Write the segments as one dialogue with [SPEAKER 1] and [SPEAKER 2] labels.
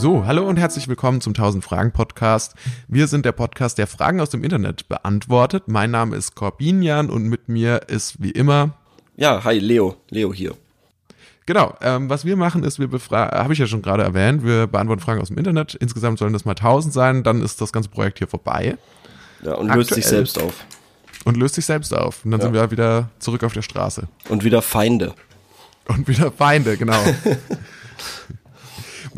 [SPEAKER 1] So, hallo und herzlich willkommen zum 1000 Fragen Podcast. Wir sind der Podcast, der Fragen aus dem Internet beantwortet. Mein Name ist Corbinian und mit mir ist wie immer.
[SPEAKER 2] Ja, hi, Leo. Leo hier.
[SPEAKER 1] Genau, ähm, was wir machen ist, wir befragen, habe ich ja schon gerade erwähnt, wir beantworten Fragen aus dem Internet. Insgesamt sollen das mal 1000 sein, dann ist das ganze Projekt hier vorbei.
[SPEAKER 2] Ja, und löst sich selbst auf.
[SPEAKER 1] Und löst sich selbst auf. Und dann
[SPEAKER 2] Ja.
[SPEAKER 1] sind wir wieder zurück auf der Straße.
[SPEAKER 2] Und wieder Feinde.
[SPEAKER 1] Und wieder Feinde, genau.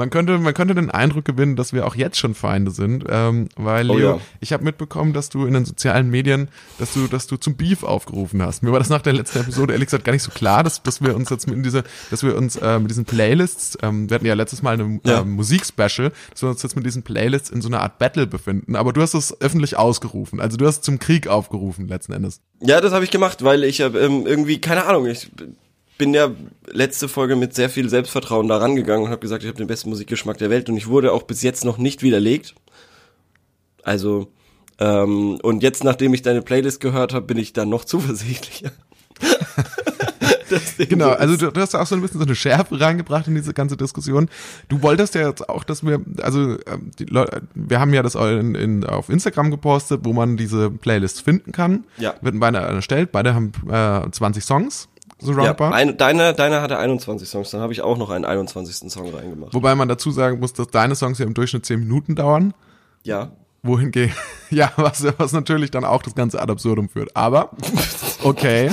[SPEAKER 1] Man könnte, man könnte den Eindruck gewinnen, dass wir auch jetzt schon Feinde sind, ähm, weil
[SPEAKER 2] Oh
[SPEAKER 1] Leo,
[SPEAKER 2] ja.
[SPEAKER 1] ich habe mitbekommen, dass du in den sozialen Medien, dass du, dass du zum Beef aufgerufen hast. Mir war das nach der letzten Episode ehrlich gesagt gar nicht so klar, dass, dass wir uns jetzt mit in diese, dass wir uns äh, mit diesen Playlists, ähm, wir hatten ja letztes Mal eine
[SPEAKER 2] Ja.
[SPEAKER 1] ähm, Musikspecial, dass wir uns jetzt mit diesen Playlists in so einer Art Battle befinden. Aber du hast es öffentlich ausgerufen, also du hast zum Krieg aufgerufen letzten Endes.
[SPEAKER 2] Ja, das habe ich gemacht, weil ich hab, ähm, irgendwie, keine Ahnung, ich bin ja letzte Folge mit sehr viel Selbstvertrauen da rangegangen und habe gesagt, ich habe den besten Musikgeschmack der Welt und ich wurde auch bis jetzt noch nicht widerlegt. Also, ähm, und jetzt, nachdem ich deine Playlist gehört habe, bin ich da noch zuversichtlicher.
[SPEAKER 1] Genau,
[SPEAKER 2] so
[SPEAKER 1] also du, du hast auch so ein bisschen so eine Schärfe reingebracht in diese ganze Diskussion. Du wolltest ja jetzt auch, dass wir, also ähm, die Leute, wir haben ja das in, in, auf Instagram gepostet, wo man diese Playlist finden kann.
[SPEAKER 2] Ja.
[SPEAKER 1] Wird beide erstellt, beide haben äh, 20 Songs, so
[SPEAKER 2] ja,
[SPEAKER 1] roundabout.
[SPEAKER 2] ein, deine, deine hatte 21 Songs, dann habe ich auch noch einen 21. Song reingemacht.
[SPEAKER 1] Wobei man dazu sagen muss, dass deine Songs ja im Durchschnitt 10 Minuten dauern.
[SPEAKER 2] Ja,
[SPEAKER 1] Wohingegen, ja, was, was natürlich dann auch das Ganze ad absurdum führt. Aber, okay,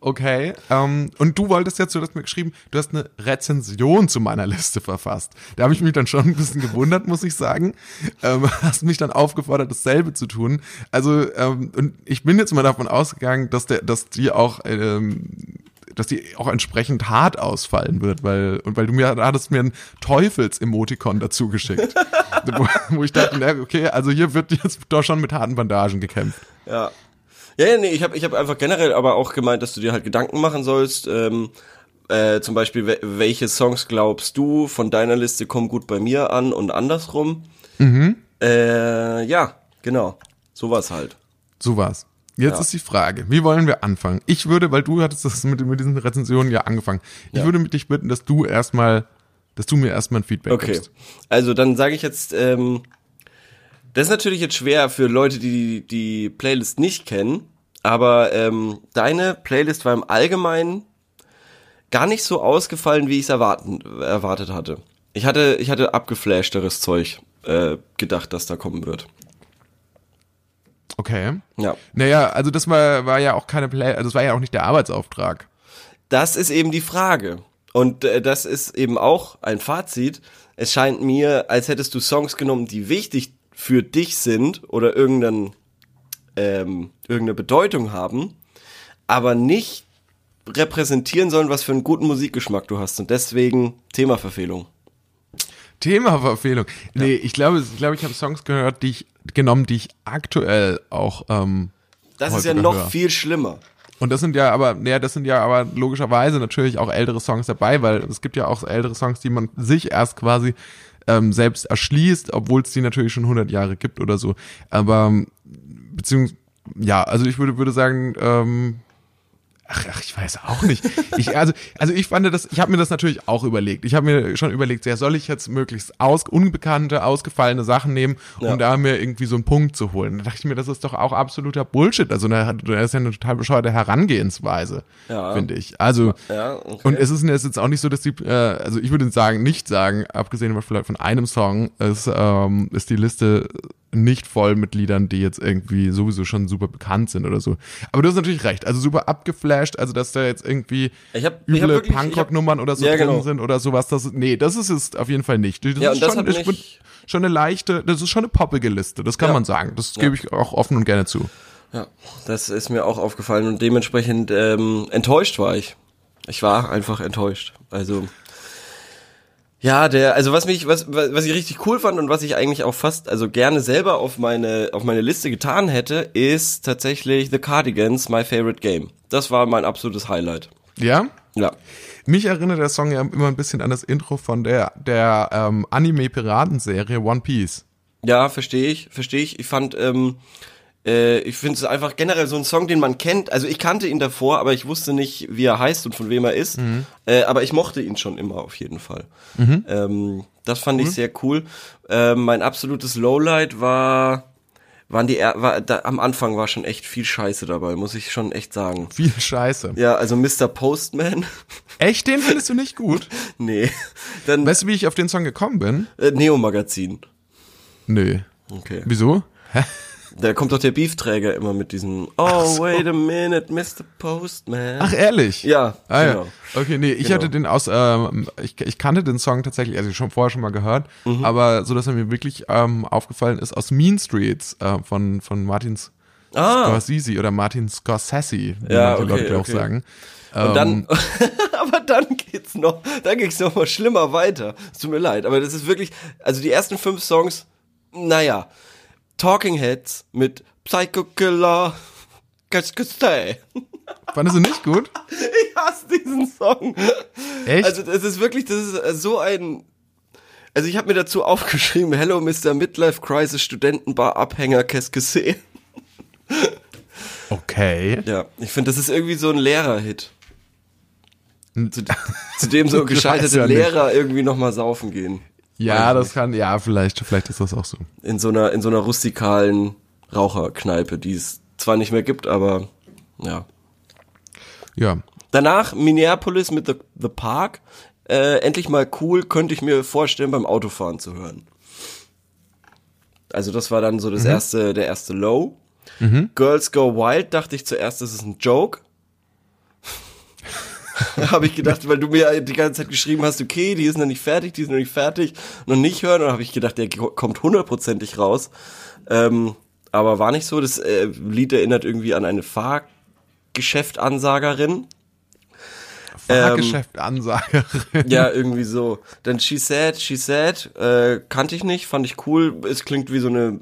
[SPEAKER 1] okay. Ähm, und du wolltest jetzt, du hast mir geschrieben, du hast eine Rezension zu meiner Liste verfasst. Da habe ich mich dann schon ein bisschen gewundert, muss ich sagen. Ähm, hast mich dann aufgefordert, dasselbe zu tun. Also, ähm, und ich bin jetzt mal davon ausgegangen, dass der, dass die auch, ähm, dass die auch entsprechend hart ausfallen wird, weil, und weil du mir, da hattest mir ein Teufels-Emoticon dazu geschickt. wo, wo ich dachte, na, okay, also hier wird jetzt doch schon mit harten Bandagen gekämpft.
[SPEAKER 2] Ja. Ja, ja, nee, ich habe ich hab einfach generell aber auch gemeint, dass du dir halt Gedanken machen sollst. Ähm, äh, zum Beispiel, we welche Songs glaubst du von deiner Liste kommen gut bei mir an und andersrum. Mhm. Äh, ja, genau. Sowas halt.
[SPEAKER 1] So war's. Jetzt
[SPEAKER 2] Ja.
[SPEAKER 1] ist die Frage, wie wollen wir anfangen? Ich würde, weil du hattest das mit, mit diesen Rezensionen ja angefangen, ich
[SPEAKER 2] Ja.
[SPEAKER 1] würde mit dich bitten, dass du erstmal, dass du mir erstmal ein Feedback
[SPEAKER 2] Okay.
[SPEAKER 1] gibst.
[SPEAKER 2] Also dann sage ich jetzt, ähm, das ist natürlich jetzt schwer für Leute, die die Playlist nicht kennen, aber ähm, deine Playlist war im Allgemeinen gar nicht so ausgefallen, wie ich es erwartet hatte. Ich hatte, ich hatte abgeflashteres Zeug äh, gedacht, dass da kommen wird.
[SPEAKER 1] Okay.
[SPEAKER 2] Ja.
[SPEAKER 1] Naja, also das war, war ja auch keine Play, also das war ja auch nicht der Arbeitsauftrag.
[SPEAKER 2] Das ist eben die Frage. Und äh, das ist eben auch ein Fazit. Es scheint mir, als hättest du Songs genommen, die wichtig für dich sind oder irgendeinen, ähm, irgendeine Bedeutung haben, aber nicht repräsentieren sollen, was für einen guten Musikgeschmack du hast. Und deswegen Themaverfehlung.
[SPEAKER 1] Themaverfehlung. Nee, ich glaube, ich glaube, ich habe Songs gehört, die ich genommen, die ich aktuell auch ähm,
[SPEAKER 2] Das ist ja noch
[SPEAKER 1] höre.
[SPEAKER 2] viel schlimmer.
[SPEAKER 1] Und das sind ja aber, naja, das sind ja aber logischerweise natürlich auch ältere Songs dabei, weil es gibt ja auch ältere Songs, die man sich erst quasi ähm, selbst erschließt, obwohl es die natürlich schon 100 Jahre gibt oder so. Aber ähm, beziehungsweise, ja, also ich würde würde sagen, ähm, Ach, ach, ich weiß auch nicht. Ich, also, also ich fand das, ich habe mir das natürlich auch überlegt. Ich habe mir schon überlegt, ja, soll ich jetzt möglichst aus, unbekannte, ausgefallene Sachen nehmen, um
[SPEAKER 2] Ja.
[SPEAKER 1] da mir irgendwie so einen Punkt zu holen. Da dachte ich mir, das ist doch auch absoluter Bullshit. Also da das ist ja eine total bescheuerte Herangehensweise,
[SPEAKER 2] Ja.
[SPEAKER 1] finde ich. Also
[SPEAKER 2] Ja, okay.
[SPEAKER 1] und es ist es ist jetzt auch nicht so, dass die, äh, also ich würde sagen, nicht sagen, abgesehen vielleicht von einem Song, ist, ähm, ist die Liste nicht voll mit Liedern, die jetzt irgendwie sowieso schon super bekannt sind oder so. Aber du hast natürlich recht, also super abgeflasht, also dass da jetzt irgendwie
[SPEAKER 2] Ich hab-
[SPEAKER 1] üble Punkrock-Nummern oder so
[SPEAKER 2] Ja,
[SPEAKER 1] drin
[SPEAKER 2] genau.
[SPEAKER 1] sind oder sowas. Das, nee, das ist es auf jeden Fall nicht. Das
[SPEAKER 2] Ja,
[SPEAKER 1] ist schon, ich würd- schon eine leichte, das ist schon eine poppige Liste, das kann
[SPEAKER 2] Ja.
[SPEAKER 1] man sagen. Das gebe ich auch offen und gerne zu.
[SPEAKER 2] Ja, das ist mir auch aufgefallen und dementsprechend ähm, enttäuscht war ich. Ich war einfach enttäuscht. Also ja, der, also was mich, was, was was ich richtig cool fand und was ich eigentlich auch fast, also gerne selber auf meine, auf meine Liste getan hätte, ist tatsächlich The Cardigans, My Favorite Game. Das war mein absolutes Highlight.
[SPEAKER 1] Ja?
[SPEAKER 2] Ja.
[SPEAKER 1] Mich erinnert der Song ja immer ein bisschen an das Intro von der, der ähm, Anime-Piratenserie One Piece.
[SPEAKER 2] Ja, verstehe ich, verstehe ich. Ich fand, ähm, äh, ich finde es einfach generell so ein Song, den man kennt. Also ich kannte ihn davor, aber ich wusste nicht, wie er heißt und von wem er ist. Äh, aber ich mochte ihn schon immer auf jeden Fall. Ähm, Das fand ich sehr cool. Äh, mein absolutes Lowlight war, waren die, war, da, am Anfang war schon echt viel Scheiße dabei, muss ich schon echt sagen.
[SPEAKER 1] Viel Scheiße.
[SPEAKER 2] Ja, also Mr. Postman,
[SPEAKER 1] Echt, den findest du nicht gut?
[SPEAKER 2] nee. Dann
[SPEAKER 1] Weißt du, wie ich auf den Song gekommen bin?
[SPEAKER 2] äh, Neo-Magazin.
[SPEAKER 1] Nö.
[SPEAKER 2] Okay.
[SPEAKER 1] Wieso? Hä?
[SPEAKER 2] Da kommt doch der Beefträger immer mit diesem Oh, wait a minute, Mr. Postman.
[SPEAKER 1] Ach, ehrlich?
[SPEAKER 2] Ja,
[SPEAKER 1] Ah,
[SPEAKER 2] genau.
[SPEAKER 1] ja. Okay, nee, ich
[SPEAKER 2] Genau.
[SPEAKER 1] hatte den aus, ähm, ich, ich kannte den Song tatsächlich, also schon vorher schon mal gehört,
[SPEAKER 2] Mhm.
[SPEAKER 1] aber so, dass er mir wirklich ähm, aufgefallen ist aus Mean Streets äh, von, von Martin
[SPEAKER 2] Ah,
[SPEAKER 1] Scorsese oder Martin Scorsese, wie
[SPEAKER 2] Ja,
[SPEAKER 1] manche
[SPEAKER 2] okay,
[SPEAKER 1] Leute auch
[SPEAKER 2] okay.
[SPEAKER 1] sagen.
[SPEAKER 2] und
[SPEAKER 1] Ähm,
[SPEAKER 2] dann, aber dann geht's noch, dann geht's noch mal schlimmer weiter. Es tut mir leid, aber das ist wirklich, also die ersten fünf Songs, naja, Talking Heads mit Psycho Killer?
[SPEAKER 1] Fandest du nicht gut?
[SPEAKER 2] Ich hasse diesen Song.
[SPEAKER 1] Echt?
[SPEAKER 2] Also das ist wirklich, das ist äh, so ein. Also ich habe mir dazu aufgeschrieben, Hello Mr. Midlife Crisis Studentenbar Abhänger c'est?
[SPEAKER 1] okay.
[SPEAKER 2] Ja, ich finde, das ist irgendwie so ein Lehrerhit. Zu, zu dem so gescheiterte
[SPEAKER 1] ja.
[SPEAKER 2] Lehrer irgendwie nochmal saufen gehen.
[SPEAKER 1] Ja, das
[SPEAKER 2] nicht.
[SPEAKER 1] kann, ja, vielleicht, vielleicht ist das auch so.
[SPEAKER 2] In so einer, in so einer rustikalen Raucherkneipe, die es zwar nicht mehr gibt, aber ja.
[SPEAKER 1] Ja.
[SPEAKER 2] Danach Minneapolis mit The, The Park. Äh, endlich mal cool, könnte ich mir vorstellen, beim Autofahren zu hören. Also das war dann so das erste, der erste Low. Girls Go Wild dachte ich zuerst, das ist ein Joke. habe ich gedacht, weil du mir die ganze Zeit geschrieben hast, okay, die ist noch nicht fertig, die ist noch nicht fertig, noch nicht hören. Und habe ich gedacht, der kommt hundertprozentig raus. Ähm, aber war nicht so. Das äh, Lied erinnert irgendwie an eine Fahrgeschäftansagerin.
[SPEAKER 1] Fahrgeschäft-Ansagerin.
[SPEAKER 2] Ja, irgendwie so. Dann She Said, She Said, äh, kannte ich nicht, fand ich cool. Es klingt wie so eine,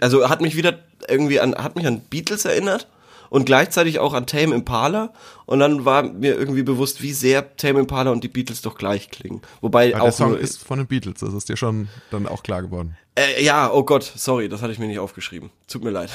[SPEAKER 2] also hat mich wieder irgendwie an, hat mich an Beatles erinnert und gleichzeitig auch an Tame Impala. Und dann war mir irgendwie bewusst, wie sehr Tame Impala und die Beatles doch gleich klingen. Wobei
[SPEAKER 1] Weil
[SPEAKER 2] auch
[SPEAKER 1] der Song
[SPEAKER 2] nur,
[SPEAKER 1] ist von den Beatles, das ist dir schon dann auch klar geworden.
[SPEAKER 2] äh, ja, oh Gott, sorry, das hatte ich mir nicht aufgeschrieben. Tut mir leid.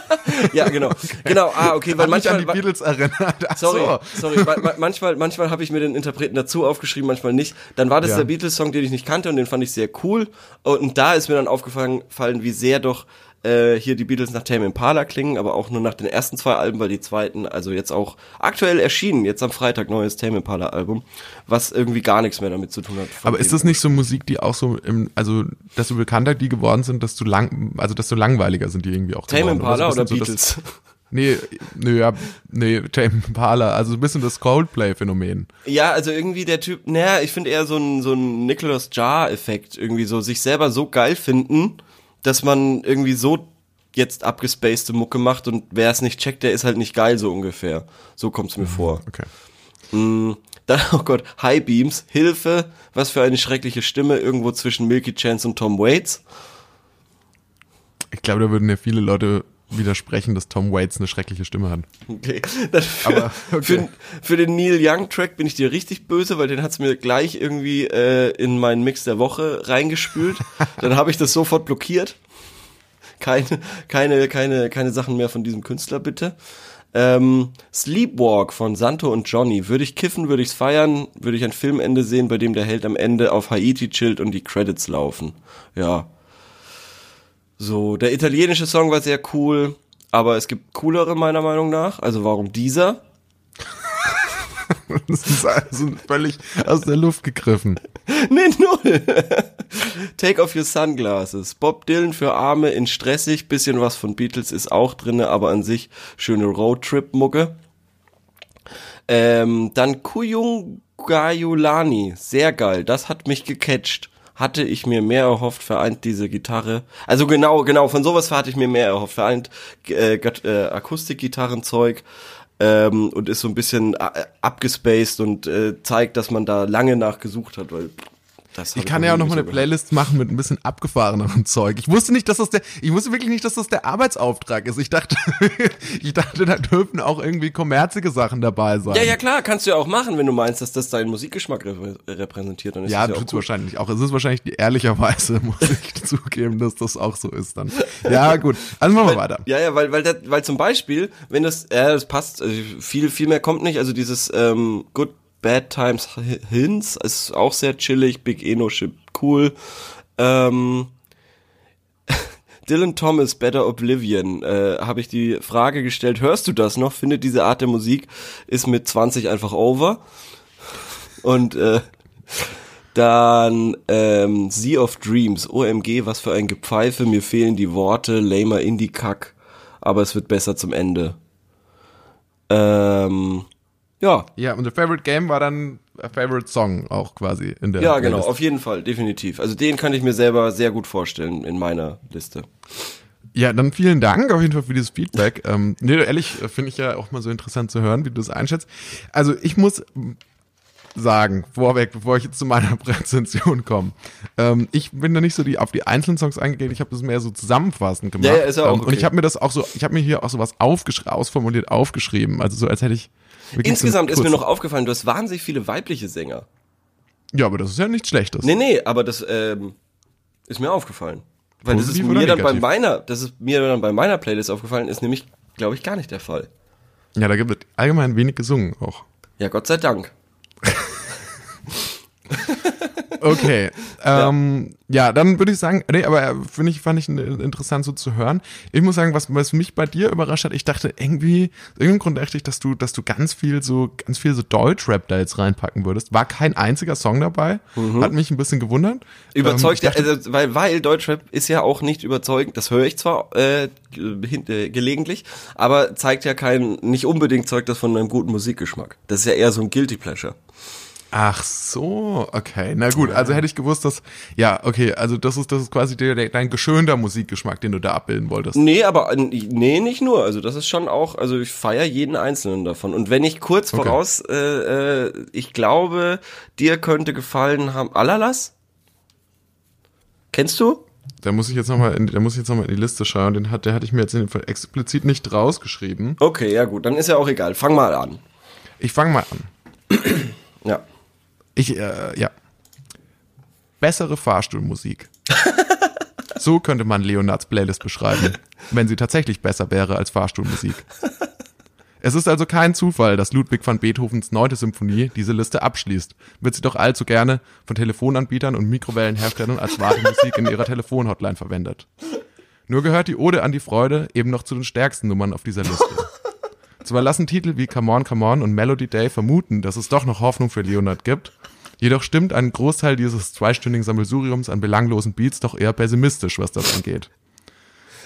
[SPEAKER 2] ja, genau. Genau, ah, okay, weil
[SPEAKER 1] Hat mich
[SPEAKER 2] manchmal
[SPEAKER 1] an die Beatles erinnert. Ach
[SPEAKER 2] Sorry,
[SPEAKER 1] so.
[SPEAKER 2] sorry. Ma ma manchmal, manchmal habe ich mir den Interpreten dazu aufgeschrieben, manchmal nicht. Dann war das
[SPEAKER 1] Ja.
[SPEAKER 2] der Beatles-Song, den ich nicht kannte und den fand ich sehr cool. Und da ist mir dann aufgefallen, fallen, wie sehr doch äh, hier die Beatles nach Tame Impala klingen, aber auch nur nach den ersten zwei Alben, weil die zweiten, also jetzt auch aktuell erschienen, jetzt am Freitag neues Tame Impala Album, was irgendwie gar nichts mehr damit zu tun hat.
[SPEAKER 1] Aber ist das nicht so Musik, die auch so im, also desto bekannter die geworden sind, desto lang, also desto langweiliger sind die irgendwie auch
[SPEAKER 2] Tame
[SPEAKER 1] geworden?
[SPEAKER 2] Impala
[SPEAKER 1] so ein
[SPEAKER 2] oder
[SPEAKER 1] so
[SPEAKER 2] Beatles?
[SPEAKER 1] Das, nee, nee, ja, nee, Tame Impala, also ein bisschen das Coldplay-Phänomen.
[SPEAKER 2] Ja, also irgendwie der Typ, naja, ich finde eher so ein, so ein Nicholas Jar-Effekt, irgendwie so sich selber so geil finden, dass man irgendwie so jetzt abgespacede Mucke macht und wer es nicht checkt, der ist halt nicht geil, so ungefähr. So kommt's mir vor.
[SPEAKER 1] Okay.
[SPEAKER 2] Mm, Dann, oh Gott, High Beams, Hilfe, was für eine schreckliche Stimme, irgendwo zwischen Milky Chance und Tom Waits.
[SPEAKER 1] Ich glaube, da würden ja viele Leute widersprechen, dass Tom Waits eine schreckliche Stimme hat.
[SPEAKER 2] Okay. Für,
[SPEAKER 1] Aber, okay.
[SPEAKER 2] für, für den Neil Young Track bin ich dir richtig böse, weil den hat's mir gleich irgendwie äh, in meinen Mix der Woche reingespült. Dann habe ich das sofort blockiert. Keine, keine, keine, keine Sachen mehr von diesem Künstler, bitte. Ähm, Sleepwalk von Santo und Johnny. Würde ich kiffen, würde ich's feiern, würde ich ein Filmende sehen, bei dem der Held am Ende auf Haiti chillt und die Credits laufen. Ja. So, der italienische Song war sehr cool, aber es gibt coolere meiner Meinung nach. Also warum dieser?
[SPEAKER 1] Das ist also völlig aus der Luft gegriffen.
[SPEAKER 2] Nee, null. Take off your sunglasses. Bob Dylan für Arme in stressig. Bisschen was von Beatles ist auch drinne, aber an sich schöne Roadtrip-Mucke. Ähm, dann Kuyung Gayulani. Sehr geil. Das hat mich gecatcht. Hatte ich mir mehr erhofft, vereint diese Gitarre. Also genau, genau, von sowas hatte ich mir mehr erhofft. Vereint äh, äh, Akustikgitarrenzeug ähm, und ist so ein bisschen äh, abgespaced und äh, zeigt, dass man da lange nachgesucht hat, weil
[SPEAKER 1] Ich kann ja auch noch mal eine
[SPEAKER 2] gehört.
[SPEAKER 1] Playlist machen mit ein bisschen abgefahrenerem Zeug. Ich wusste nicht, dass das der, ich wusste wirklich nicht, dass das der Arbeitsauftrag ist. Ich dachte, ich dachte, da dürfen auch irgendwie kommerzige Sachen dabei sein.
[SPEAKER 2] Ja, ja, klar, kannst du ja auch machen, wenn du meinst, dass das deinen Musikgeschmack rep repräsentiert. Dann ist
[SPEAKER 1] Ja,
[SPEAKER 2] ja
[SPEAKER 1] tut's wahrscheinlich auch. Es ist wahrscheinlich die ehrlicherweise, muss ich zugeben, dass das auch so ist dann. Ja, gut. Also machen wir weiter.
[SPEAKER 2] Ja, ja, weil, weil, das, weil zum Beispiel, wenn das, ja, das passt, also viel, viel mehr kommt nicht, also dieses ähm, Good Bad Times Hints ist auch sehr chillig. Big Eno Ship cool. Ähm, Dylan Thomas, Better Oblivion, äh, habe ich die Frage gestellt, hörst du das noch? Findet diese Art der Musik ist mit 20 einfach over. Und äh, dann ähm, Sea of Dreams, OMG, was für ein Gepfeife, mir fehlen die Worte, lamer Indie-Kack, aber es wird besser zum Ende. Ähm, ja.
[SPEAKER 1] Ja, und der Favorite Game war dann a Favorite Song auch quasi in der
[SPEAKER 2] Ja, genau,
[SPEAKER 1] Playlist.
[SPEAKER 2] auf jeden Fall, definitiv. Also den kann ich mir selber sehr gut vorstellen in meiner Liste.
[SPEAKER 1] Ja, dann vielen Dank auf jeden Fall für dieses Feedback. ähm, nee, ehrlich, äh, finde ich ja auch mal so interessant zu hören, wie du das einschätzt. Also ich muss sagen, vorweg, bevor ich jetzt zu meiner Präsentation komme. Ähm, ich bin da nicht so die auf die einzelnen Songs eingegangen, ich habe das mehr so zusammenfassend gemacht.
[SPEAKER 2] Ja, ja, ist ja auch
[SPEAKER 1] ähm, Und
[SPEAKER 2] okay.
[SPEAKER 1] ich habe mir das auch so, ich habe mir hier auch so was aufgeschrieben, ausformuliert aufgeschrieben. Also so als hätte ich
[SPEAKER 2] Insgesamt ist mir noch aufgefallen, du hast wahnsinnig viele weibliche Sänger.
[SPEAKER 1] Ja, aber das ist ja nichts Schlechtes.
[SPEAKER 2] Nee, nee, aber das ähm, ist mir aufgefallen. Weil das ist
[SPEAKER 1] Positiv
[SPEAKER 2] mir dann bei meiner, das ist mir dann bei meiner Playlist aufgefallen, ist nämlich, glaube ich, gar nicht der Fall.
[SPEAKER 1] Ja, da wird allgemein wenig gesungen auch.
[SPEAKER 2] Ja, Gott sei Dank.
[SPEAKER 1] Okay. ähm, ja. dann würde ich sagen, nee, aber äh, finde ich, fand ich interessant so zu hören. Ich muss sagen, was, was mich bei dir überrascht hat, ich dachte irgendwie, aus irgendeinem Grund dachte ich, dass du, dass du ganz viel so, ganz viel so Deutschrap da jetzt reinpacken würdest. War kein einziger Song dabei. Hat mich ein bisschen gewundert.
[SPEAKER 2] Überzeugt,
[SPEAKER 1] ähm, dachte,
[SPEAKER 2] also, weil, weil Deutschrap ist ja auch nicht überzeugend, das höre ich zwar äh, äh, gelegentlich, aber zeigt ja kein, nicht unbedingt zeugt das von einem guten Musikgeschmack. Das ist ja eher so ein Guilty Pleasure.
[SPEAKER 1] Ach so, okay. Na gut, also hätte ich gewusst, dass, ja, okay, also das ist, das ist quasi der, der, dein geschönter Musikgeschmack, den du da abbilden wolltest.
[SPEAKER 2] Nee, aber nee, nicht nur. Also das ist schon auch, also ich feiere jeden einzelnen davon. Und wenn ich kurz
[SPEAKER 1] Okay.
[SPEAKER 2] voraus, äh, äh, ich glaube, dir könnte gefallen haben, Alalas? Kennst du?
[SPEAKER 1] Da muss ich jetzt nochmal in, da muss ich jetzt noch mal in die Liste schauen. Den hat, der hatte ich mir jetzt in dem Fall explizit nicht rausgeschrieben.
[SPEAKER 2] Okay, ja gut, dann ist ja auch egal. Fang mal an.
[SPEAKER 1] Ich fange mal an.
[SPEAKER 2] Ja.
[SPEAKER 1] Ich, äh, ja. Bessere Fahrstuhlmusik. so könnte man Leonards Playlist beschreiben, wenn sie tatsächlich besser wäre als Fahrstuhlmusik. Es ist also kein Zufall, dass Ludwig van Beethovens neunte Symphonie diese Liste abschließt. Wird sie doch allzu gerne von Telefonanbietern und Mikrowellenherstellern als Wartemusik in ihrer Telefonhotline verwendet. Nur gehört die Ode an die Freude eben noch zu den stärksten Nummern auf dieser Liste. Zwar lassen Titel wie Come On, Come On und Melody Day vermuten, dass es doch noch Hoffnung für Leonard gibt, jedoch stimmt ein Großteil dieses zweistündigen Sammelsuriums an belanglosen Beats doch eher pessimistisch, was das angeht.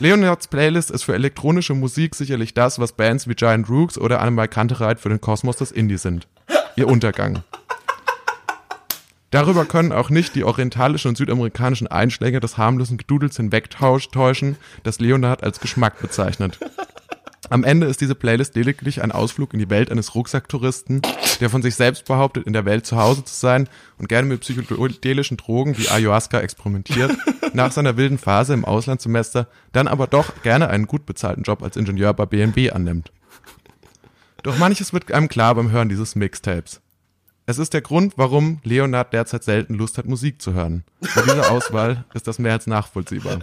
[SPEAKER 1] Leonards Playlist ist für elektronische Musik sicherlich das, was Bands wie Giant Rooks oder Animal Kantereit für den Kosmos des Indie sind. Ihr Untergang. Darüber können auch nicht die orientalischen und südamerikanischen Einschläge des harmlosen Gedudels hinwegtäuschen, das Leonard als Geschmack bezeichnet. Am Ende ist diese Playlist lediglich ein Ausflug in die Welt eines Rucksacktouristen, der von sich selbst behauptet, in der Welt zu Hause zu sein und gerne mit psychedelischen Drogen wie Ayahuasca experimentiert, nach seiner wilden Phase im Auslandssemester dann aber doch gerne einen gut bezahlten Job als Ingenieur bei BNB annimmt. Doch manches wird einem klar beim Hören dieses Mixtapes. Es ist der Grund, warum Leonard derzeit selten Lust hat, Musik zu hören. Bei dieser Auswahl ist das mehr als nachvollziehbar.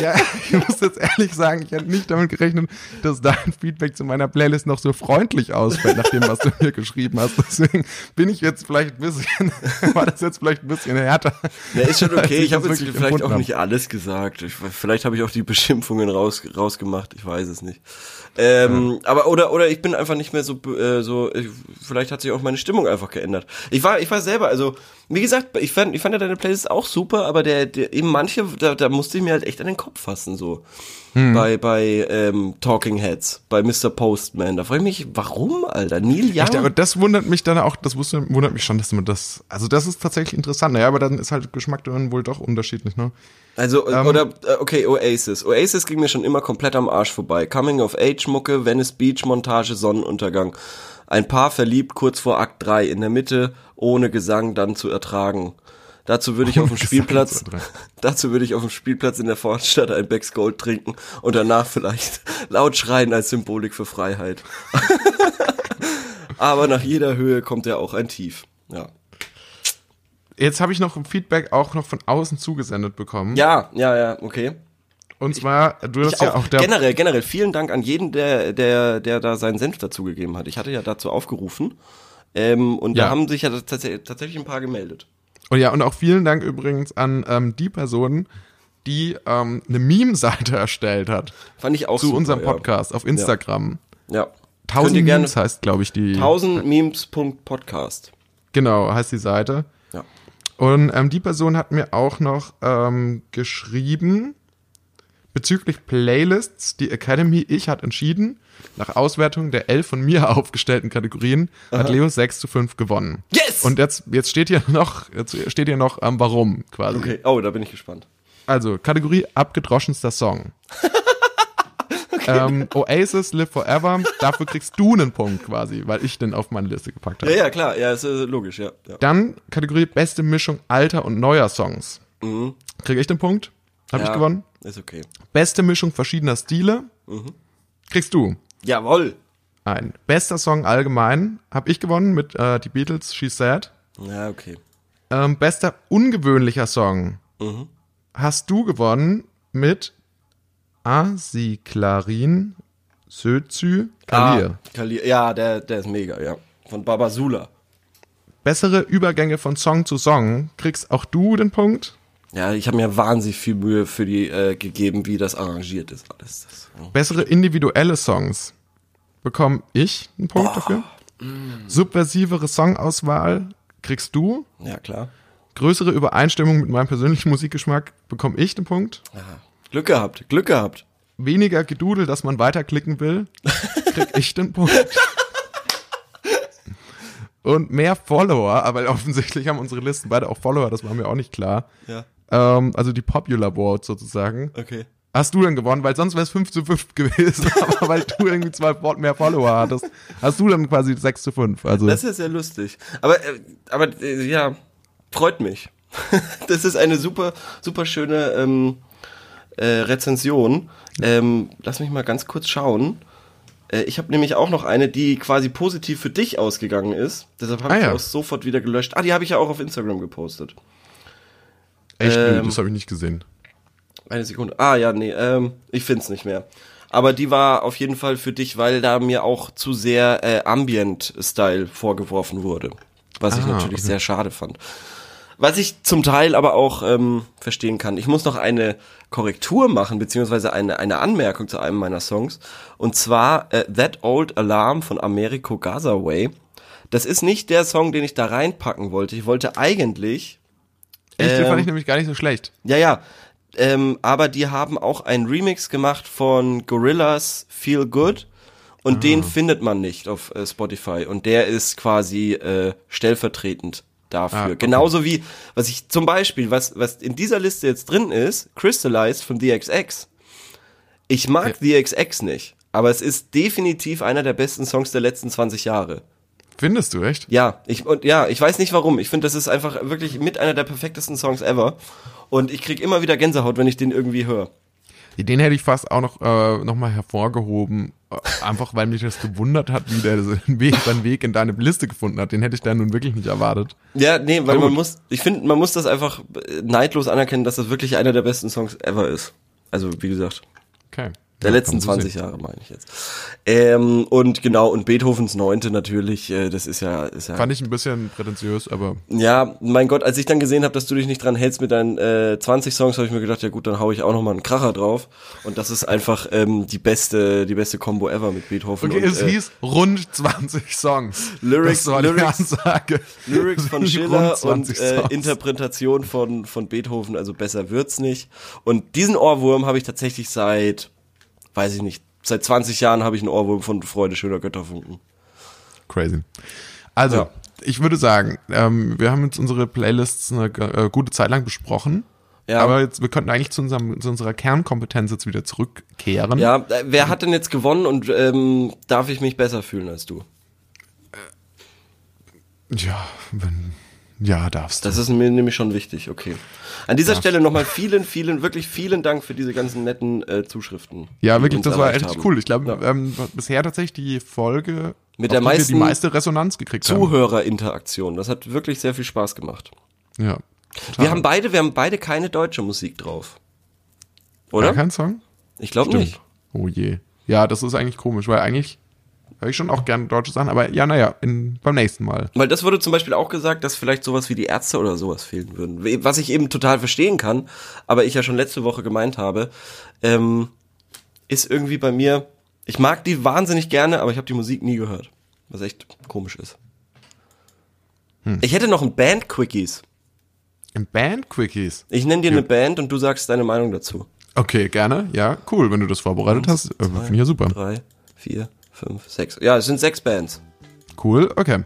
[SPEAKER 1] Ja, ich muss jetzt ehrlich sagen, ich hätte nicht damit gerechnet, dass dein Feedback zu meiner Playlist noch so freundlich ausfällt, nach dem, was du mir geschrieben hast. Deswegen bin ich jetzt vielleicht ein bisschen, war das jetzt vielleicht ein bisschen härter.
[SPEAKER 2] Ja, ist schon okay. Ich
[SPEAKER 1] das
[SPEAKER 2] habe jetzt vielleicht auch nicht alles gesagt. Ich, vielleicht habe ich auch die Beschimpfungen raus, rausgemacht. Ich weiß es nicht. Ähm, Aber oder oder ich bin einfach nicht mehr so äh, so. Ich, vielleicht hat sich auch meine Stimmung einfach geändert. Ich war ich war selber also wie gesagt ich fand ich fand ja deine Playlist auch super, aber der, der eben manche da, da musste ich mir halt echt an den Kopf fassen so.
[SPEAKER 1] Hm.
[SPEAKER 2] Bei bei ähm, Talking Heads, bei Mr. Postman. Da frage ich mich, warum, Alter? Neil Young.
[SPEAKER 1] Echt, aber das wundert mich dann auch, das wusste, wundert mich schon, dass man das, also das ist tatsächlich interessant. Naja, aber dann ist halt Geschmack dann wohl doch unterschiedlich, ne?
[SPEAKER 2] Also,
[SPEAKER 1] Ähm,
[SPEAKER 2] oder, äh, okay, Oasis. Oasis ging mir schon immer komplett am Arsch vorbei. Coming of Age Mucke, Venice Beach Montage, Sonnenuntergang. Ein Paar verliebt kurz vor Akt 3, in der Mitte, ohne Gesang dann zu ertragen. Dazu würde ich auf dem Spielplatz, dazu würde ich auf dem Spielplatz in der Vorstadt ein Becks Gold trinken und danach vielleicht laut schreien als Symbolik für Freiheit. Aber nach jeder Höhe kommt ja auch ein Tief. Ja.
[SPEAKER 1] Jetzt habe ich noch ein Feedback auch noch von außen zugesendet bekommen.
[SPEAKER 2] Ja, ja, ja, okay.
[SPEAKER 1] Und zwar, du hast ja
[SPEAKER 2] auch,
[SPEAKER 1] auch
[SPEAKER 2] generell, generell, vielen Dank an jeden, der, der, der da seinen Senf dazugegeben hat. Ich hatte ja dazu aufgerufen. Ähm, und
[SPEAKER 1] Ja.
[SPEAKER 2] da haben sich ja tats tatsächlich ein paar gemeldet.
[SPEAKER 1] und ja, und auch vielen Dank übrigens an ähm, die Person, die ähm, eine Meme-Seite erstellt hat
[SPEAKER 2] Fand ich auch
[SPEAKER 1] zu
[SPEAKER 2] super,
[SPEAKER 1] unserem
[SPEAKER 2] ja.
[SPEAKER 1] Podcast auf Instagram.
[SPEAKER 2] Ja. Könnt
[SPEAKER 1] 1000
[SPEAKER 2] ihr gerne
[SPEAKER 1] Memes heißt, glaube ich, die.
[SPEAKER 2] 1000 Memes.podcast.
[SPEAKER 1] Genau, heißt die Seite.
[SPEAKER 2] Ja.
[SPEAKER 1] Und ähm, die Person hat mir auch noch ähm, geschrieben bezüglich Playlists. Die Academy Ich hat entschieden, nach Auswertung der elf von mir aufgestellten Kategorien hat Leo 6 zu 5 gewonnen.
[SPEAKER 2] Yes!
[SPEAKER 1] Und jetzt, jetzt steht hier noch, jetzt steht hier noch ähm, warum quasi.
[SPEAKER 2] Okay, oh, da bin ich gespannt.
[SPEAKER 1] Also, Kategorie abgedroschenster Song. ähm, Oasis, Live Forever, dafür kriegst du einen Punkt quasi, weil ich den auf meine Liste gepackt habe.
[SPEAKER 2] Ja, ja, klar, ja, ist äh, logisch, ja. ja.
[SPEAKER 1] Dann Kategorie beste Mischung alter und neuer Songs. Kriege ich den Punkt? Habe ich
[SPEAKER 2] ja,
[SPEAKER 1] gewonnen.
[SPEAKER 2] Ist okay.
[SPEAKER 1] Beste Mischung verschiedener Stile. Kriegst du
[SPEAKER 2] Jawohl.
[SPEAKER 1] ein. Bester Song allgemein habe ich gewonnen mit äh, die Beatles She Said.
[SPEAKER 2] Ja, okay.
[SPEAKER 1] Ähm, bester ungewöhnlicher Song hast du gewonnen mit Asi Clarin Sözü Kalir.
[SPEAKER 2] Ah, Kalir. Ja, der, der ist mega, ja. Von Babasula.
[SPEAKER 1] Bessere Übergänge von Song zu Song kriegst auch du den Punkt.
[SPEAKER 2] Ja, ich habe mir wahnsinnig viel Mühe für die äh, gegeben, wie das arrangiert ist. Alles das. ja.
[SPEAKER 1] Bessere individuelle Songs bekomme ich einen Punkt dafür. Subversivere Songauswahl kriegst du.
[SPEAKER 2] Ja, klar.
[SPEAKER 1] Größere Übereinstimmung mit meinem persönlichen Musikgeschmack bekomme ich den Punkt.
[SPEAKER 2] Ja. Glück gehabt, Glück gehabt.
[SPEAKER 1] Weniger Gedudel, dass man weiterklicken will, krieg ich den Punkt. Und mehr Follower, aber offensichtlich haben unsere Listen beide auch Follower, das war mir auch nicht klar.
[SPEAKER 2] Ja.
[SPEAKER 1] Ähm, also die Popular Vote sozusagen.
[SPEAKER 2] Okay.
[SPEAKER 1] Hast du dann gewonnen, weil sonst wäre es 5 zu 5 gewesen, aber weil du irgendwie zwei mehr Follower hattest, hast du dann quasi 6 zu 5. Also
[SPEAKER 2] Das ist ja lustig. Aber, äh, aber äh, ja, freut mich. das ist eine super, super schöne ähm, äh, Rezension. Ähm, lass mich mal ganz kurz schauen. Äh, ich habe nämlich auch noch eine, die quasi positiv für dich ausgegangen ist. Deshalb habe
[SPEAKER 1] Ah,
[SPEAKER 2] ich
[SPEAKER 1] ja.
[SPEAKER 2] auch sofort wieder gelöscht. Ah, die habe ich ja auch auf Instagram gepostet.
[SPEAKER 1] Echt,
[SPEAKER 2] ähm,
[SPEAKER 1] das habe ich nicht gesehen.
[SPEAKER 2] Eine Sekunde. Ah, ja, nee, ähm, ich find's nicht mehr. Aber die war auf jeden Fall für dich, weil da mir auch zu sehr äh, Ambient-Style vorgeworfen wurde. Was ich
[SPEAKER 1] Ah,
[SPEAKER 2] natürlich
[SPEAKER 1] okay.
[SPEAKER 2] sehr schade fand. Was ich zum Teil aber auch ähm, verstehen kann. Ich muss noch eine Korrektur machen, beziehungsweise eine, eine Anmerkung zu einem meiner Songs. Und zwar äh, That Old Alarm von Americo Gazaway. Das ist nicht der Song, den ich da reinpacken wollte. Ich wollte eigentlich
[SPEAKER 1] Echt, den
[SPEAKER 2] ähm,
[SPEAKER 1] fand ich nämlich gar nicht so schlecht.
[SPEAKER 2] ja, ja. Ähm, aber die haben auch einen Remix gemacht von Gorillas Feel Good und den findet man nicht auf äh, Spotify und der ist quasi äh, stellvertretend dafür.
[SPEAKER 1] Ah, okay.
[SPEAKER 2] Genauso wie, was ich zum Beispiel, was, was in dieser Liste jetzt drin ist, Crystallized von DXX. Ich mag DXX nicht, aber es ist definitiv einer der besten Songs der letzten 20 Jahre.
[SPEAKER 1] Findest du, echt?
[SPEAKER 2] Ja, ich und ja, ich weiß nicht warum. Ich finde, das ist einfach wirklich mit einer der perfektesten Songs ever. Und ich krieg immer wieder Gänsehaut, wenn ich den irgendwie höre.
[SPEAKER 1] Den hätte ich fast auch noch, äh, noch mal hervorgehoben, äh, einfach weil mich das gewundert hat, wie der seinen Weg, seinen Weg in deine Liste gefunden hat. Den hätte ich da nun wirklich nicht erwartet.
[SPEAKER 2] Ja, nee, weil man muss, ich finde, man muss das einfach äh, neidlos anerkennen, dass das wirklich einer der besten Songs ever ist. Also, wie gesagt,
[SPEAKER 1] Okay.
[SPEAKER 2] Der
[SPEAKER 1] Ja,
[SPEAKER 2] letzten
[SPEAKER 1] kann man so
[SPEAKER 2] 20
[SPEAKER 1] sehen.
[SPEAKER 2] Jahre meine ich jetzt. Ähm, und genau, und Beethovens Neunte natürlich, äh, das ist ja, ist ja.
[SPEAKER 1] Fand ich ein bisschen prätentiös, aber
[SPEAKER 2] Ja, mein Gott, als ich dann gesehen habe, dass du dich nicht dran hältst mit deinen äh, 20 Songs, habe ich mir gedacht, ja gut, dann hau ich auch noch mal einen Kracher drauf. Und das ist einfach ähm, die beste, die beste Combo ever mit Beethoven.
[SPEAKER 1] okay,
[SPEAKER 2] und,
[SPEAKER 1] es
[SPEAKER 2] äh,
[SPEAKER 1] hieß rund 20 Songs.
[SPEAKER 2] Lyrics- Lyrics-. Lyrics von Schiller
[SPEAKER 1] 20
[SPEAKER 2] und äh. Interpretation von, von Beethoven, also besser wird's nicht. Und diesen Ohrwurm habe ich tatsächlich seit, weiß ich nicht, seit 20 Jahren habe ich einen Ohrwurm von Freude schöner Götterfunken.
[SPEAKER 1] Crazy. Also,
[SPEAKER 2] Ja.
[SPEAKER 1] ich würde sagen, ähm, wir haben jetzt unsere Playlists eine äh, gute Zeit lang besprochen.
[SPEAKER 2] Ja.
[SPEAKER 1] Aber jetzt, wir könnten eigentlich zu, unserem, zu unserer Kernkompetenz jetzt wieder zurückkehren.
[SPEAKER 2] Ja, äh, wer hat denn jetzt gewonnen und ähm, darf ich mich besser fühlen als du?
[SPEAKER 1] Ja, wenn, ja, darfst du.
[SPEAKER 2] Das ist mir nämlich schon wichtig, okay. An dieser Stelle nochmal vielen, vielen, wirklich vielen Dank für diese ganzen netten äh, Zuschriften.
[SPEAKER 1] Ja, wirklich, das war echt cool. Ich glaube,
[SPEAKER 2] Ja.
[SPEAKER 1] ähm, bisher tatsächlich die Folge,
[SPEAKER 2] Mit der meisten
[SPEAKER 1] die meiste Resonanz gekriegt haben.
[SPEAKER 2] Zuhörerinteraktion. Das hat wirklich sehr viel Spaß gemacht.
[SPEAKER 1] Ja. total.
[SPEAKER 2] Wir haben beide, wir haben beide keine deutsche Musik drauf. Oder?
[SPEAKER 1] Gar kein Song?
[SPEAKER 2] Ich glaube nicht.
[SPEAKER 1] Oh je. Ja, das ist eigentlich komisch, weil eigentlich höre ich schon auch gerne deutsche Sachen, aber ja, naja, in, beim nächsten Mal.
[SPEAKER 2] Weil das wurde zum Beispiel auch gesagt, dass vielleicht sowas wie die Ärzte oder sowas fehlen würden. Was ich eben total verstehen kann, aber ich ja schon letzte Woche gemeint habe, ähm, ist irgendwie bei mir, ich mag die wahnsinnig gerne, aber ich habe die Musik nie gehört. Was echt komisch ist. Ich hätte noch ein Band-Quickies.
[SPEAKER 1] Im Band-Quickies.
[SPEAKER 2] Ich nenne dir eine Band und du sagst deine Meinung dazu.
[SPEAKER 1] Okay, gerne. Ja, cool, wenn du das vorbereitet hast. Äh, Finde ich ja super.
[SPEAKER 2] Drei, vier, fünf, sechs. Ja, es sind sechs Bands.
[SPEAKER 1] Cool, okay.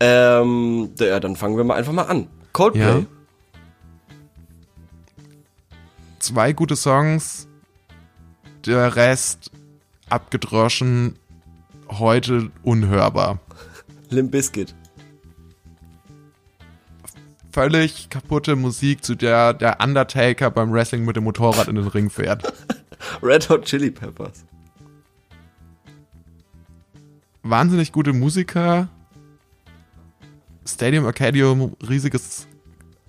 [SPEAKER 2] Ähm, ja, dann fangen wir mal einfach mal an. Coldplay.
[SPEAKER 1] Ja. Zwei gute Songs, der Rest abgedroschen, heute unhörbar.
[SPEAKER 2] Limp Bizkit.
[SPEAKER 1] Völlig kaputte Musik, zu der der Undertaker beim Wrestling mit dem Motorrad in den Ring fährt.
[SPEAKER 2] Red Hot Chili Peppers.
[SPEAKER 1] Wahnsinnig gute Musiker. Stadium Arcadium, riesiges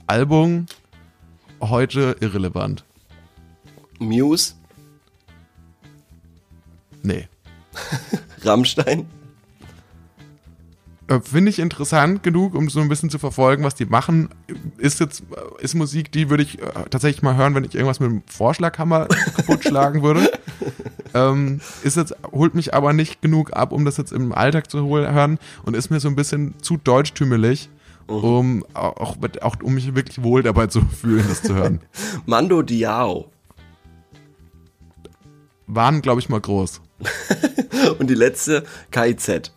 [SPEAKER 1] Album. Heute irrelevant.
[SPEAKER 2] Muse.
[SPEAKER 1] Nee.
[SPEAKER 2] Rammstein.
[SPEAKER 1] Äh, Finde ich interessant genug, um so ein bisschen zu verfolgen, was die machen. Ist jetzt, äh, ist Musik, die würde ich äh, tatsächlich mal hören, wenn ich irgendwas mit dem Vorschlaghammer kaputt schlagen würde. ähm, ist jetzt, holt mich aber nicht genug ab, um das jetzt im Alltag zu hören und ist mir so ein bisschen zu deutschtümelig, um auch, auch um mich wirklich wohl dabei zu fühlen, das zu hören.
[SPEAKER 2] Mando Diao.
[SPEAKER 1] Waren, glaube ich, mal groß.
[SPEAKER 2] Und die letzte KIZ.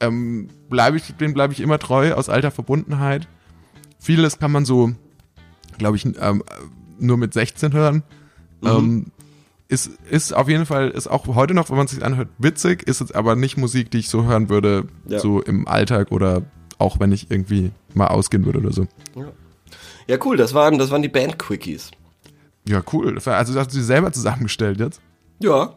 [SPEAKER 1] Ähm, bleibe ich, den bleibe ich immer treu aus alter Verbundenheit. Vieles kann man so, glaube ich, ähm, nur mit 16 hören. Ähm, ist, ist auf jeden Fall, ist auch heute noch, wenn man es sich anhört, witzig, ist jetzt aber nicht Musik, die ich so hören würde,
[SPEAKER 2] Ja.
[SPEAKER 1] so im Alltag oder auch wenn ich irgendwie mal ausgehen würde oder so.
[SPEAKER 2] Ja, cool, das waren, das waren die Band-Quickies.
[SPEAKER 1] Ja, cool. Also hast du sie selber zusammengestellt jetzt?
[SPEAKER 2] Ja.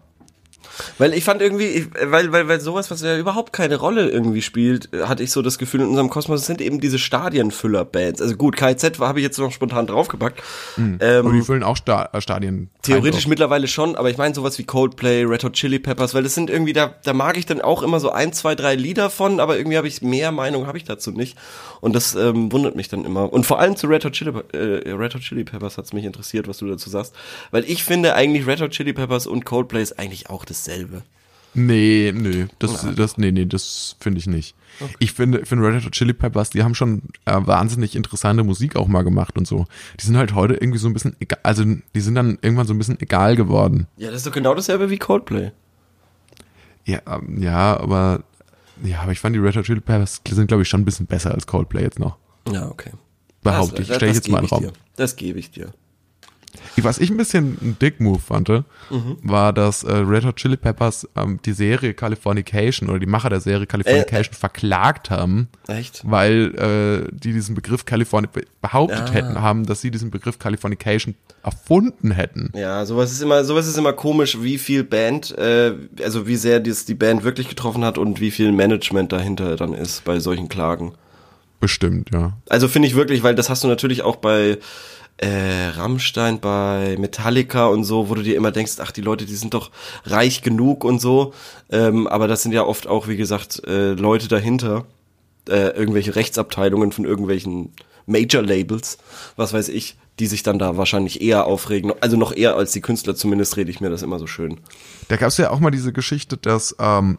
[SPEAKER 2] Weil ich fand irgendwie, weil, weil, weil sowas, was ja überhaupt keine Rolle irgendwie spielt, äh, hatte ich so das Gefühl in unserem Kosmos, es sind eben diese Stadienfüller-Bands. Also gut, KZ habe ich jetzt noch spontan draufgepackt.
[SPEAKER 1] Aber die
[SPEAKER 2] Ähm,
[SPEAKER 1] füllen auch Sta äh, Stadien.
[SPEAKER 2] theoretisch mittlerweile schon, aber ich meine sowas wie Coldplay, Red Hot Chili Peppers, weil das sind irgendwie, da, da mag ich dann auch immer so ein, zwei, drei Lieder von, aber irgendwie habe ich mehr Meinung habe ich dazu nicht. Und das ähm, wundert mich dann immer. Und vor allem zu Red Hot Chili, äh, Red Hot Chili Peppers hat's mich interessiert, was du dazu sagst. Weil ich finde eigentlich Red Hot Chili Peppers und Coldplay ist eigentlich auch dasselbe.
[SPEAKER 1] Nee, nee, das, das, nee, nee, das finde ich nicht. Ich finde, ich finde Red Hot Chili Peppers, die haben schon äh, wahnsinnig interessante Musik auch mal gemacht und so. Die sind halt heute irgendwie so ein bisschen egal, also die sind dann irgendwann so ein bisschen egal geworden.
[SPEAKER 2] Ja, das ist doch genau dasselbe wie Coldplay.
[SPEAKER 1] Ja, ähm, ja, aber, ja, aber ich fand die Red Hot Chili Peppers sind, glaube ich, schon ein bisschen besser als Coldplay jetzt noch.
[SPEAKER 2] Ja, okay.
[SPEAKER 1] Behaupte ich, stelle ich jetzt mal in den Raum.
[SPEAKER 2] dir. Das gebe ich dir.
[SPEAKER 1] Was ich ein bisschen ein Dick-Move fand, war, dass äh, Red Hot Chili Peppers ähm, die Serie Californication oder die Macher der Serie Californication verklagt haben,
[SPEAKER 2] Echt?
[SPEAKER 1] weil äh, die diesen Begriff California behauptet
[SPEAKER 2] Ah.
[SPEAKER 1] hätten, haben, dass sie diesen Begriff Californication erfunden hätten.
[SPEAKER 2] Ja, sowas ist immer, sowas ist immer komisch, wie viel Band, äh, also wie sehr dies die Band wirklich getroffen hat und wie viel Management dahinter dann ist bei solchen Klagen.
[SPEAKER 1] Bestimmt, ja.
[SPEAKER 2] Also finde ich wirklich, weil das hast du natürlich auch bei äh, Rammstein, bei Metallica und so, wo du dir immer denkst, ach, die Leute, die sind doch reich genug und so. Ähm, aber das sind ja oft auch, wie gesagt, äh, Leute dahinter, äh, irgendwelche Rechtsabteilungen von irgendwelchen Major-Labels, was weiß ich, die sich dann da wahrscheinlich eher aufregen. Also noch eher als die Künstler, zumindest rede ich mir das immer so schön.
[SPEAKER 1] Da gab es ja auch mal diese Geschichte, dass ähm,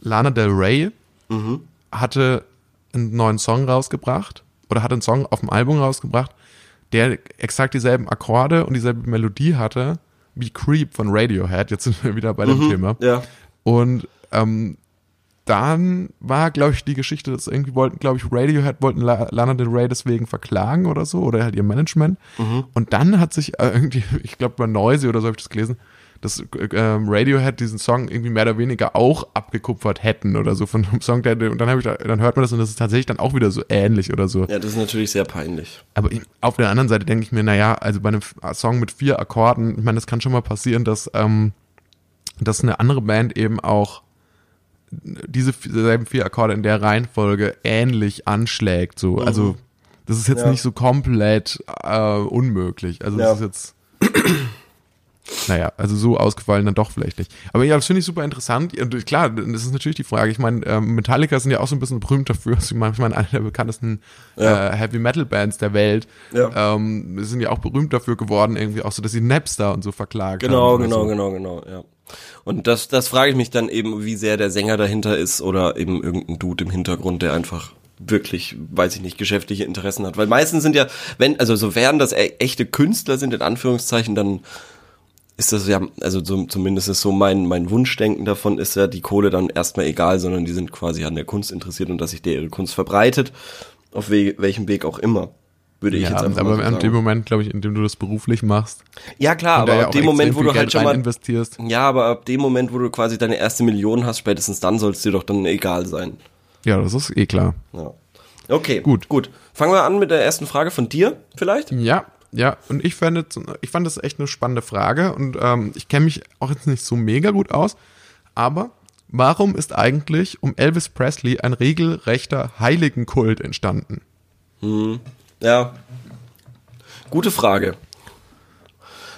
[SPEAKER 1] Lana Del Rey hatte einen neuen Song rausgebracht oder hat einen Song auf dem Album rausgebracht, der exakt dieselben Akkorde und dieselbe Melodie hatte wie Creep von Radiohead. Jetzt sind wir wieder bei dem Thema.
[SPEAKER 2] Ja.
[SPEAKER 1] Und ähm, dann war, glaube ich, die Geschichte, dass irgendwie wollten, glaube ich, Radiohead wollten La Lana Del Rey deswegen verklagen oder so, oder halt ihr Management. Und dann hat sich äh, irgendwie, ich glaube bei Noisy oder so habe ich das gelesen, dass ähm, Radiohead diesen Song irgendwie mehr oder weniger auch abgekupfert hätten oder so von einem Song, der, und dann, ich da, dann hört man das und das ist tatsächlich dann auch wieder so ähnlich oder so.
[SPEAKER 2] Ja, das ist natürlich sehr peinlich.
[SPEAKER 1] Aber ich, auf der anderen Seite denke ich mir, naja, also bei einem F- Song mit vier Akkorden, ich meine, das kann schon mal passieren, dass, ähm, dass eine andere Band eben auch diese selben vier Akkorde in der Reihenfolge ähnlich anschlägt. So. Also Das ist jetzt
[SPEAKER 2] Ja.
[SPEAKER 1] nicht so komplett äh, unmöglich. Also
[SPEAKER 2] Ja.
[SPEAKER 1] das ist jetzt. Naja, also so ausgefallen dann doch vielleicht nicht. Aber ja, das finde ich super interessant. Und klar, das ist natürlich die Frage. Ich meine, ähm, Metallica sind ja auch so ein bisschen berühmt dafür. Ich meine, ich meine, eine der bekanntesten
[SPEAKER 2] Ja.
[SPEAKER 1] äh, Heavy Metal Bands der Welt.
[SPEAKER 2] Ja.
[SPEAKER 1] Ähm, sind ja auch berühmt dafür geworden, irgendwie auch so, dass sie Napster und so verklagt
[SPEAKER 2] Genau,
[SPEAKER 1] haben.
[SPEAKER 2] genau,
[SPEAKER 1] so.
[SPEAKER 2] genau, genau, ja. Und das, das frage ich mich dann eben, wie sehr der Sänger dahinter ist oder eben irgendein Dude im Hintergrund, der einfach wirklich, weiß ich nicht, geschäftliche Interessen hat. Weil meistens sind ja, wenn, also so wären das e- echte Künstler sind, in Anführungszeichen, dann ist das ja, also so, zumindest ist so mein, mein Wunschdenken davon, ist ja die Kohle dann erstmal egal, sondern die sind quasi an der Kunst interessiert und dass sich der ihre Kunst verbreitet, auf we welchem Weg auch immer. Würde ich
[SPEAKER 1] Ja,
[SPEAKER 2] jetzt einfach
[SPEAKER 1] aber
[SPEAKER 2] so
[SPEAKER 1] in dem. Moment, glaube ich, in dem du das beruflich machst,
[SPEAKER 2] Ja klar, aber
[SPEAKER 1] ja
[SPEAKER 2] ab dem Moment, wo du halt schon mal
[SPEAKER 1] investierst.
[SPEAKER 2] Ja, aber ab dem Moment, wo du quasi deine erste Million hast, spätestens dann soll es dir doch dann egal sein.
[SPEAKER 1] Ja, das ist eh klar.
[SPEAKER 2] Ja. Okay,
[SPEAKER 1] Gut.
[SPEAKER 2] gut. Fangen wir an mit der ersten Frage von dir, vielleicht?
[SPEAKER 1] Ja, ja, und ich fand, ich fand das echt eine spannende Frage und ähm, ich kenne mich auch jetzt nicht so mega gut aus, aber warum ist eigentlich um Elvis Presley ein regelrechter Heiligenkult entstanden?
[SPEAKER 2] Ja. Gute Frage.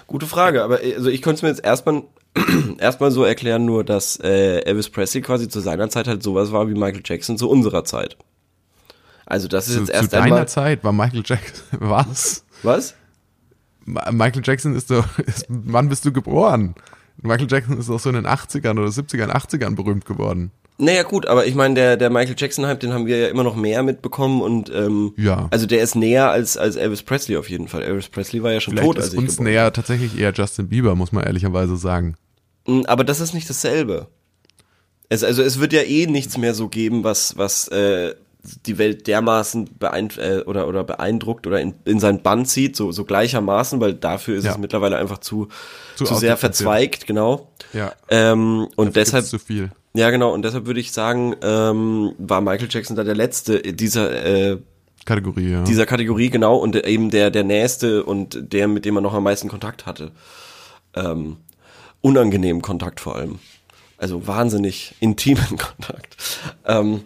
[SPEAKER 2] Gute Frage, aber äh, also ich könnte es mir jetzt erstmal erstmal so erklären, nur dass äh, Elvis Presley quasi zu seiner Zeit halt sowas war wie Michael Jackson zu unserer Zeit. Also das ist
[SPEAKER 1] Zu,
[SPEAKER 2] jetzt
[SPEAKER 1] zu
[SPEAKER 2] erst
[SPEAKER 1] deiner
[SPEAKER 2] einmal
[SPEAKER 1] Zeit war Michael Jackson, was?
[SPEAKER 2] was?
[SPEAKER 1] Michael Jackson ist so, ist, wann bist du geboren? Michael Jackson ist auch so in den 80ern oder 70ern, 80ern berühmt geworden.
[SPEAKER 2] Naja gut, aber ich meine, der, der Michael Jackson-Hype, den haben wir ja immer noch mehr mitbekommen und ähm,
[SPEAKER 1] Ja.
[SPEAKER 2] also der ist näher als, als Elvis Presley auf jeden Fall. Elvis Presley war ja schon
[SPEAKER 1] Vielleicht
[SPEAKER 2] tot,
[SPEAKER 1] ist
[SPEAKER 2] als ich
[SPEAKER 1] uns näher tatsächlich eher Justin Bieber, muss man ehrlicherweise sagen.
[SPEAKER 2] Mm, Aber das ist nicht dasselbe. Es, also es wird ja eh nichts mehr so geben, was, was äh, die Welt dermaßen beein äh, oder, oder beeindruckt oder in, in sein Bann zieht, so, so gleichermaßen, weil dafür ist
[SPEAKER 1] Ja.
[SPEAKER 2] es mittlerweile einfach zu,
[SPEAKER 1] Zu
[SPEAKER 2] zu, sehr verzweigt, genau.
[SPEAKER 1] Ja.
[SPEAKER 2] Ähm, und deshalb,
[SPEAKER 1] Gibt's zu viel.
[SPEAKER 2] ja genau, und deshalb würde ich sagen, ähm, war Michael Jackson da der letzte dieser äh,
[SPEAKER 1] Kategorie, ja.
[SPEAKER 2] dieser Kategorie, genau, und eben der, der nächste und der, mit dem man noch am meisten Kontakt hatte. Ähm, unangenehmen Kontakt vor allem. Also wahnsinnig intimen Kontakt. Ähm,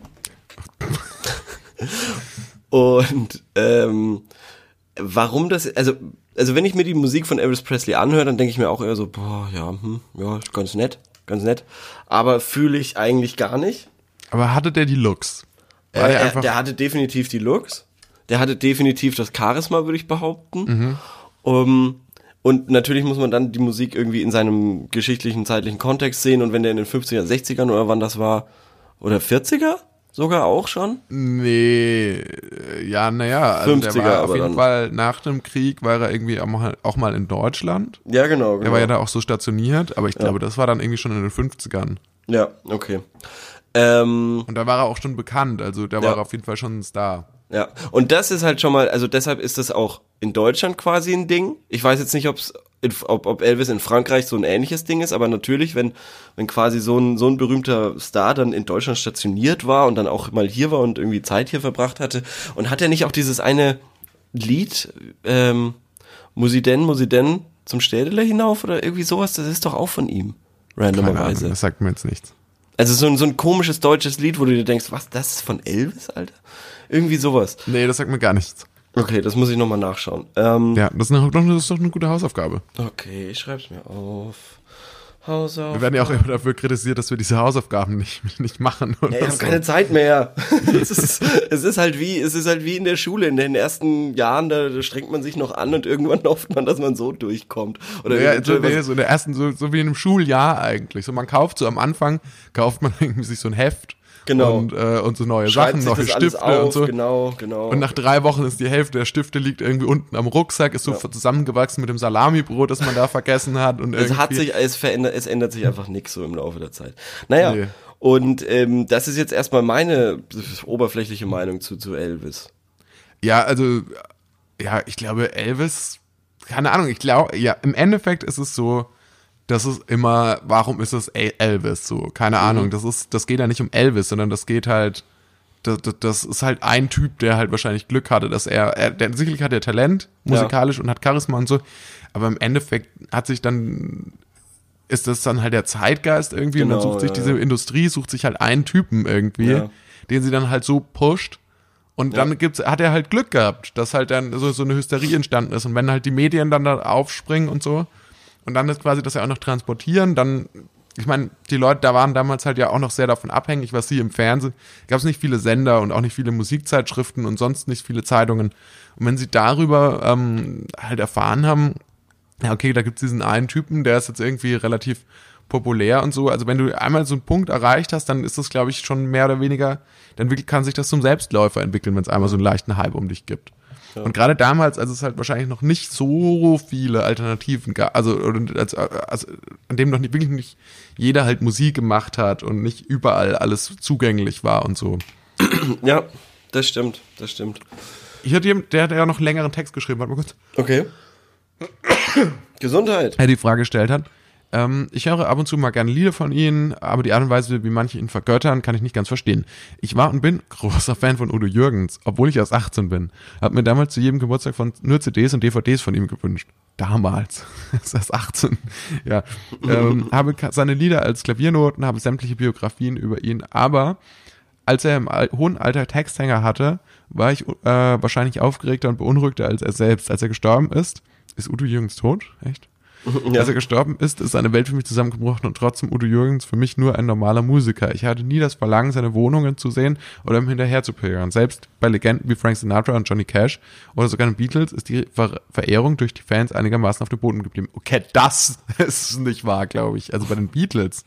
[SPEAKER 2] und ähm, warum das, also, also wenn ich mir die Musik von Elvis Presley anhöre, dann denke ich mir auch eher so, boah, ja, hm, ja, ganz nett, ganz nett. Aber fühle ich eigentlich gar nicht.
[SPEAKER 1] Aber hatte der die Looks? War der
[SPEAKER 2] er,
[SPEAKER 1] einfach,
[SPEAKER 2] der hatte definitiv die Looks. Der hatte definitiv das Charisma, würde ich behaupten.
[SPEAKER 1] Mhm.
[SPEAKER 2] Um, und natürlich muss man dann die Musik irgendwie in seinem geschichtlichen, zeitlichen Kontext sehen. Und wenn der in den 50er, 60ern oder wann das war, oder 40er sogar auch schon?
[SPEAKER 1] nee, ja, naja, also der
[SPEAKER 2] 50er
[SPEAKER 1] war auf jeden
[SPEAKER 2] dann.
[SPEAKER 1] Fall nach dem Krieg war er irgendwie auch mal, in Deutschland.
[SPEAKER 2] Ja, genau. genau.
[SPEAKER 1] Er war ja da auch so stationiert, aber ich glaube, das war dann irgendwie schon in den 50ern.
[SPEAKER 2] ja, okay. Ähm,
[SPEAKER 1] Und da war er auch schon bekannt, also da
[SPEAKER 2] Ja.
[SPEAKER 1] war er auf jeden Fall schon ein Star.
[SPEAKER 2] Ja, und das ist halt schon mal, also deshalb ist das auch in Deutschland quasi ein Ding. Ich weiß jetzt nicht, ob's in, ob, ob Elvis in Frankreich so ein ähnliches Ding ist, aber natürlich, wenn, wenn quasi so ein, so ein berühmter Star dann in Deutschland stationiert war und dann auch mal hier war und irgendwie Zeit hier verbracht hatte. Und hat er nicht auch dieses eine Lied, ähm, Musiden, Musiden zum Städele hinauf oder irgendwie sowas, das ist doch auch von ihm. Randomerweise.
[SPEAKER 1] das sagt mir jetzt nichts.
[SPEAKER 2] Also so ein, so ein komisches deutsches Lied, wo du dir denkst, was, das ist von Elvis, Alter? Irgendwie sowas.
[SPEAKER 1] Nee, das sagt mir gar nichts.
[SPEAKER 2] Okay, das muss ich nochmal nachschauen. Ähm,
[SPEAKER 1] Ja, das ist, eine, das ist doch eine gute Hausaufgabe.
[SPEAKER 2] Okay, ich schreib's mir auf. Hausaufgaben.
[SPEAKER 1] Wir werden ja auch immer dafür kritisiert, dass wir diese Hausaufgaben nicht, nicht machen. Oder
[SPEAKER 2] Ja, ich habe
[SPEAKER 1] so.
[SPEAKER 2] keine Zeit mehr. es, ist, es ist halt wie, es ist halt wie in der Schule. In den ersten Jahren, da, da strengt man sich noch an und irgendwann hofft man, dass man so durchkommt. Oder
[SPEAKER 1] Ja, so, nee, so in der ersten, so, so wie in einem Schuljahr eigentlich. So man kauft so am Anfang, kauft man irgendwie sich so ein Heft
[SPEAKER 2] Genau.
[SPEAKER 1] und, äh, und so neue
[SPEAKER 2] schreibt
[SPEAKER 1] Sachen, neue Stifte
[SPEAKER 2] auf,
[SPEAKER 1] und so.
[SPEAKER 2] genau, genau.
[SPEAKER 1] Und nach drei Wochen ist die Hälfte der Stifte liegt irgendwie unten am Rucksack, ist so zusammengewachsen mit dem Salamibrot, das man da vergessen hat. Und
[SPEAKER 2] es hat sich, es verändert, es ändert sich einfach nichts so im Laufe der Zeit. Naja,
[SPEAKER 1] Nee.
[SPEAKER 2] und ähm, das ist jetzt erstmal meine oberflächliche Meinung zu, zu Elvis.
[SPEAKER 1] Ja, also, ja, ich glaube, Elvis, keine Ahnung, ich glaube, ja, im Endeffekt ist es so, das ist immer, warum ist es El- Elvis so? Keine Ahnung, das ist, das geht ja nicht um Elvis, sondern das geht halt, das, das, das ist halt ein Typ, der halt wahrscheinlich Glück hatte, dass er, er der, sicherlich hat er Talent, musikalisch und hat Charisma und so, aber im Endeffekt hat sich dann, ist das dann halt der Zeitgeist irgendwie und dann
[SPEAKER 2] Genau,
[SPEAKER 1] sucht sich
[SPEAKER 2] ja,
[SPEAKER 1] diese
[SPEAKER 2] ja.
[SPEAKER 1] Industrie, sucht sich halt einen Typen irgendwie,
[SPEAKER 2] Ja.
[SPEAKER 1] den sie dann halt so pusht Und dann gibt's, hat er halt Glück gehabt, dass halt dann so, so eine Hysterie entstanden ist. Und wenn halt die Medien dann da aufspringen und so, und dann ist quasi das ja auch noch transportieren, dann, ich meine, die Leute da waren damals halt ja auch noch sehr davon abhängig, was sie im Fernsehen, gab es nicht viele Sender und auch nicht viele Musikzeitschriften und sonst nicht viele Zeitungen. Und wenn sie darüber ähm, halt erfahren haben, ja, okay, da gibt's diesen einen Typen, der ist jetzt irgendwie relativ populär und so. Also wenn du einmal so einen Punkt erreicht hast, dann ist das, glaube ich, schon mehr oder weniger, dann kann sich das zum Selbstläufer entwickeln, wenn es einmal so einen leichten Hype um dich gibt. Und gerade damals, als es halt wahrscheinlich noch nicht so viele Alternativen gab, also, als, als, an dem noch nicht, wirklich nicht jeder halt Musik gemacht hat und nicht überall alles zugänglich war und so.
[SPEAKER 2] Ja, das stimmt, das stimmt.
[SPEAKER 1] Ich hatte jemand, der hat ja noch längeren Text geschrieben, warte mal kurz.
[SPEAKER 2] Okay. Gesundheit.
[SPEAKER 1] er die Frage gestellt hat. Ähm, ich höre ab und zu mal gerne Lieder von ihnen, aber die Art und Weise, wie manche ihn vergöttern, kann ich nicht ganz verstehen. Ich war und bin großer Fan von Udo Jürgens, obwohl ich erst 18 bin. Hab mir damals zu jedem Geburtstag von nur CDs und DVDs von ihm gewünscht. Damals. ist erst 18. ja. Ähm, habe seine Lieder als Klaviernoten, habe sämtliche Biografien über ihn, aber als er im hohen Alter Texthänger hatte, war ich äh, wahrscheinlich aufgeregter und beunruhigter als er selbst. Als er gestorben ist, ist Udo Jürgens tot? Echt?
[SPEAKER 2] Ja.
[SPEAKER 1] Als er gestorben ist, ist eine Welt für mich zusammengebrochen und trotzdem Udo Jürgens für mich nur ein normaler Musiker. Ich hatte nie das Verlangen, seine Wohnungen zu sehen oder ihm hinterher zu pilgern. Selbst bei Legenden wie Frank Sinatra und Johnny Cash oder sogar den Beatles ist die Ver Verehrung durch die Fans einigermaßen auf dem Boden geblieben. Okay, das ist nicht wahr, glaube ich. Also bei den Beatles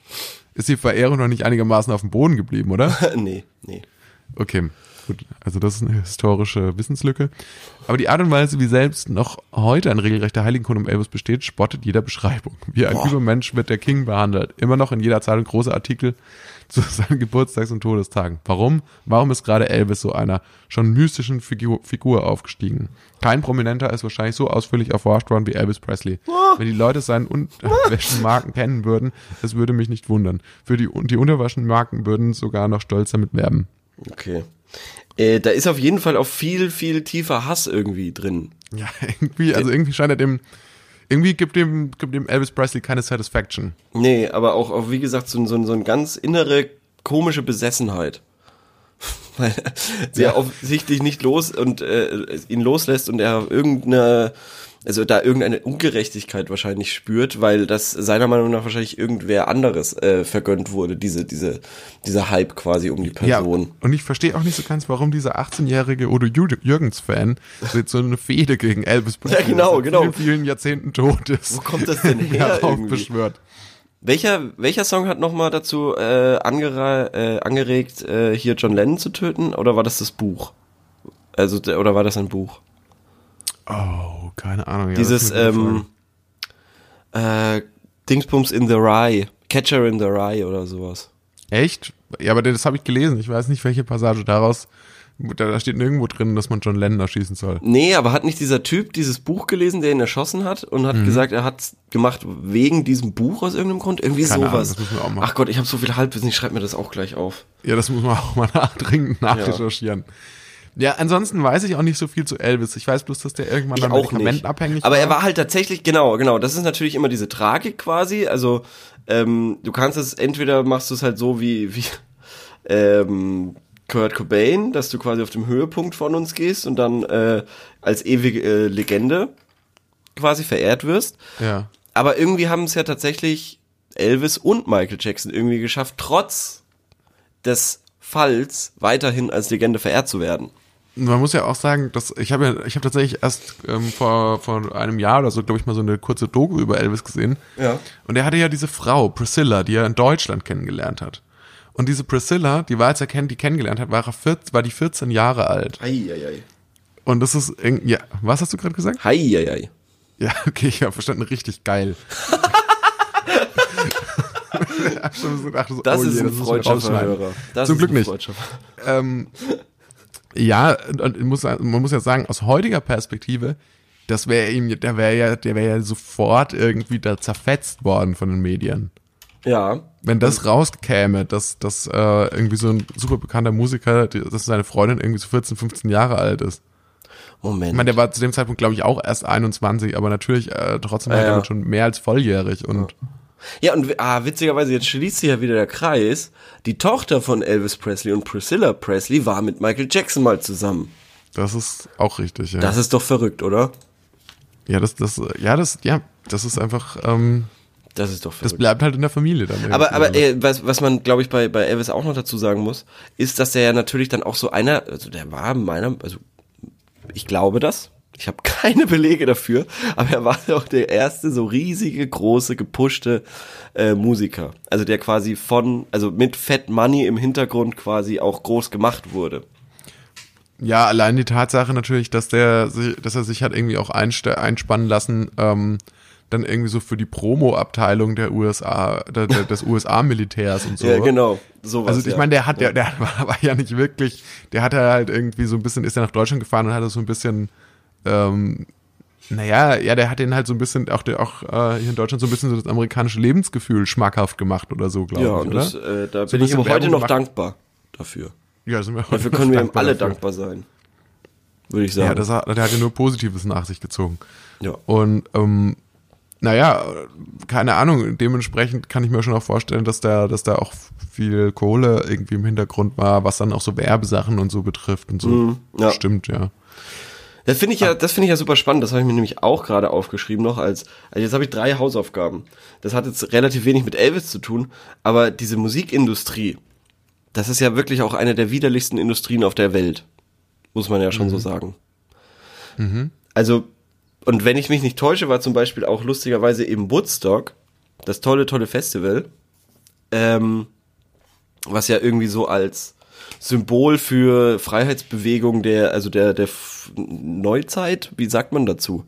[SPEAKER 1] ist die Verehrung noch nicht einigermaßen auf dem Boden geblieben, oder?
[SPEAKER 2] nee, nee.
[SPEAKER 1] Okay, gut. Also das ist eine historische Wissenslücke. Aber die Art und Weise, wie selbst noch heute ein regelrechter Heiligenkult um Elvis besteht, spottet jeder Beschreibung. Wie ein
[SPEAKER 2] Boah.
[SPEAKER 1] Übermensch wird der King behandelt. Immer noch in jeder Zeitung große Artikel zu seinen Geburtstags- und Todestagen. Warum? Warum ist gerade Elvis so einer schon mystischen Figur, Figur aufgestiegen? Kein Prominenter ist wahrscheinlich so ausführlich erforscht worden wie Elvis Presley. Wenn die Leute seinen Unterwäschenmarken kennen würden, das würde mich nicht wundern. Für die, die Unterwäschenmarken würden sogar noch stolz damit werben.
[SPEAKER 2] Okay. Äh, da ist auf jeden Fall auch viel, viel tiefer Hass irgendwie drin.
[SPEAKER 1] Ja, irgendwie, also irgendwie scheint er dem, irgendwie gibt dem, gibt dem Elvis Presley keine Satisfaction.
[SPEAKER 2] Nee, aber auch, auch wie gesagt, so, ein- so, ein- so eine ganz innere komische Besessenheit. Weil er sehr
[SPEAKER 1] Ja.
[SPEAKER 2] offensichtlich nicht los und äh, ihn loslässt und er irgendeine, also da irgendeine Ungerechtigkeit wahrscheinlich spürt, weil das seiner Meinung nach wahrscheinlich irgendwer anderes äh, vergönnt wurde, diese, diese, dieser Hype quasi um die Person.
[SPEAKER 1] Ja, und ich verstehe auch nicht so ganz, warum dieser 18-jährige Udo Jür- Jürgens-Fan so jetzt so eine Fehde gegen Elvis Presley,
[SPEAKER 2] Ja, genau, genau.
[SPEAKER 1] vielen, vielen Jahrzehnten tot ist.
[SPEAKER 2] Wo kommt das denn her
[SPEAKER 1] Darauf beschwört.
[SPEAKER 2] Welcher, welcher Song hat nochmal dazu äh, angera äh, angeregt, äh, hier John Lennon zu töten? Oder war das das Buch? Also, der- oder war das ein Buch?
[SPEAKER 1] Oh, keine Ahnung. Ja,
[SPEAKER 2] Dieses, ähm, äh, Dingsbums in the Rye, Catcher in the Rye oder sowas.
[SPEAKER 1] Echt? Ja, aber das habe ich gelesen. Ich weiß nicht, welche Passage daraus. Da, steht nirgendwo drin, dass man John Lennon erschießen soll.
[SPEAKER 2] Nee, aber hat nicht dieser Typ dieses Buch gelesen, der ihn erschossen hat und
[SPEAKER 1] Mhm.
[SPEAKER 2] hat gesagt, er hat's gemacht wegen diesem Buch aus irgendeinem Grund? Irgendwie
[SPEAKER 1] Keine Ahnung,
[SPEAKER 2] sowas.
[SPEAKER 1] das müssen wir auch machen.
[SPEAKER 2] Ach Gott, ich habe so viel Halbwissen, ich schreibe mir das auch gleich auf.
[SPEAKER 1] Ja, das muss man auch mal nach, dringend nachrecherchieren. Ja. Ansonsten weiß ich auch nicht so viel zu Elvis. Ich weiß bloß, dass der irgendwann
[SPEAKER 2] Ich
[SPEAKER 1] dann medikamentenabhängig
[SPEAKER 2] Aber er war halt tatsächlich, genau, genau. Das ist natürlich immer diese Tragik quasi. Also, ähm, du kannst es, entweder machst du es halt so wie, wie ähm, Kurt Cobain, dass du quasi auf dem Höhepunkt von uns gehst und dann äh, als ewige äh, Legende quasi verehrt wirst.
[SPEAKER 1] Ja.
[SPEAKER 2] Aber irgendwie haben es ja tatsächlich Elvis und Michael Jackson irgendwie geschafft, trotz des Falls weiterhin als Legende verehrt zu werden.
[SPEAKER 1] Man muss ja auch sagen, dass ich habe ja, ich habe tatsächlich erst ähm, vor, vor einem Jahr oder so, glaube ich, mal so eine kurze Doku über Elvis gesehen.
[SPEAKER 2] Ja.
[SPEAKER 1] Und er hatte ja diese Frau, Priscilla, die er in Deutschland kennengelernt hat. Und diese Priscilla, die war, als er kennt, die kennengelernt hat, war, er 14, war die 14 Jahre alt.
[SPEAKER 2] Eieiei.
[SPEAKER 1] Und das ist irgendwie, ja, was hast du gerade gesagt?
[SPEAKER 2] Heieiei.
[SPEAKER 1] Ja, okay, ich habe verstanden, richtig geil. Schon so gedacht, so,
[SPEAKER 2] Das
[SPEAKER 1] oh
[SPEAKER 2] ist
[SPEAKER 1] je,
[SPEAKER 2] ein
[SPEAKER 1] müssen wir
[SPEAKER 2] freudscher. Das
[SPEAKER 1] Zum
[SPEAKER 2] ist
[SPEAKER 1] Glück
[SPEAKER 2] ein
[SPEAKER 1] nicht. Ähm, ja, muss, man muss ja sagen, aus heutiger Perspektive, das wäre ihm, der wäre ja, der wäre ja sofort irgendwie da zerfetzt worden von den Medien.
[SPEAKER 2] Ja.
[SPEAKER 1] Wenn das rauskäme, dass, dass äh, irgendwie so ein super bekannter Musiker, die- dass seine Freundin irgendwie so 14, 15 Jahre alt ist.
[SPEAKER 2] Moment.
[SPEAKER 1] Ich meine, der war zu dem Zeitpunkt, glaube ich, auch erst 21, aber natürlich äh, trotzdem
[SPEAKER 2] Ja, ja.
[SPEAKER 1] damit schon mehr als volljährig und
[SPEAKER 2] Ja, und ah, witzigerweise, jetzt schließt sich ja wieder der Kreis. Die Tochter von Elvis Presley und Priscilla Presley war mit Michael Jackson mal zusammen.
[SPEAKER 1] Das ist auch richtig, ja.
[SPEAKER 2] Das ist doch verrückt, oder?
[SPEAKER 1] ja, das, das, ja, das, ja, das ist einfach, ähm,
[SPEAKER 2] Das ist doch
[SPEAKER 1] das
[SPEAKER 2] verrückt.
[SPEAKER 1] bleibt halt in der Familie dann.
[SPEAKER 2] aber aber äh, was, was man, glaube ich, bei, bei Elvis auch noch dazu sagen muss, ist, dass der ja natürlich dann auch so einer, also der war meiner, also ich glaube das, ich habe keine Belege dafür, aber er war doch der erste so riesige, große, gepushte äh, Musiker. Also der quasi von, also mit Fat Money im Hintergrund quasi auch groß gemacht wurde.
[SPEAKER 1] Ja, allein die Tatsache natürlich, dass der, dass er sich hat irgendwie auch einspannen lassen, ähm, dann irgendwie so für die Promo-Abteilung der USA, der, der, des USA-Militärs und so.
[SPEAKER 2] Ja, genau. Sowas,
[SPEAKER 1] Also ich
[SPEAKER 2] ja.
[SPEAKER 1] meine, der hat, der, der war, ja nicht wirklich, der hat ja halt irgendwie so ein bisschen, ist ja nach Deutschland gefahren und hatte so ein bisschen, ähm, naja, ja, der hat den halt so ein bisschen, auch, der, auch äh, hier in Deutschland so ein bisschen so das amerikanische Lebensgefühl schmackhaft gemacht oder so, glaube
[SPEAKER 2] ja,
[SPEAKER 1] ich,
[SPEAKER 2] das, äh, da
[SPEAKER 1] So
[SPEAKER 2] bin ich ihm heute
[SPEAKER 1] Werbung
[SPEAKER 2] noch
[SPEAKER 1] gemacht.
[SPEAKER 2] dankbar dafür.
[SPEAKER 1] ja, sind wir
[SPEAKER 2] Dafür können wir ihm alle
[SPEAKER 1] dafür.
[SPEAKER 2] dankbar sein. Würde ich sagen.
[SPEAKER 1] Ja, das hat, der hat ja nur Positives nach sich gezogen.
[SPEAKER 2] ja.
[SPEAKER 1] Und ähm, naja, keine Ahnung, dementsprechend kann ich mir schon auch vorstellen, dass da, dass da auch viel Kohle irgendwie im Hintergrund war, was dann auch so Werbesachen und so betrifft und so.
[SPEAKER 2] Mhm, ja.
[SPEAKER 1] Stimmt, ja.
[SPEAKER 2] Das finde ich ja, das finde ich ja super spannend. Das habe ich mir nämlich auch gerade aufgeschrieben noch als, also jetzt habe ich drei Hausaufgaben. Das hat jetzt relativ wenig mit Elvis zu tun, aber diese Musikindustrie, das ist ja wirklich auch eine der widerlichsten Industrien auf der Welt. Muss man ja schon so sagen. Also, und wenn ich mich nicht täusche, war zum Beispiel auch lustigerweise eben Woodstock, das tolle, tolle Festival, ähm, was ja irgendwie so als Symbol für Freiheitsbewegung der, also der, der Neuzeit, wie sagt man dazu?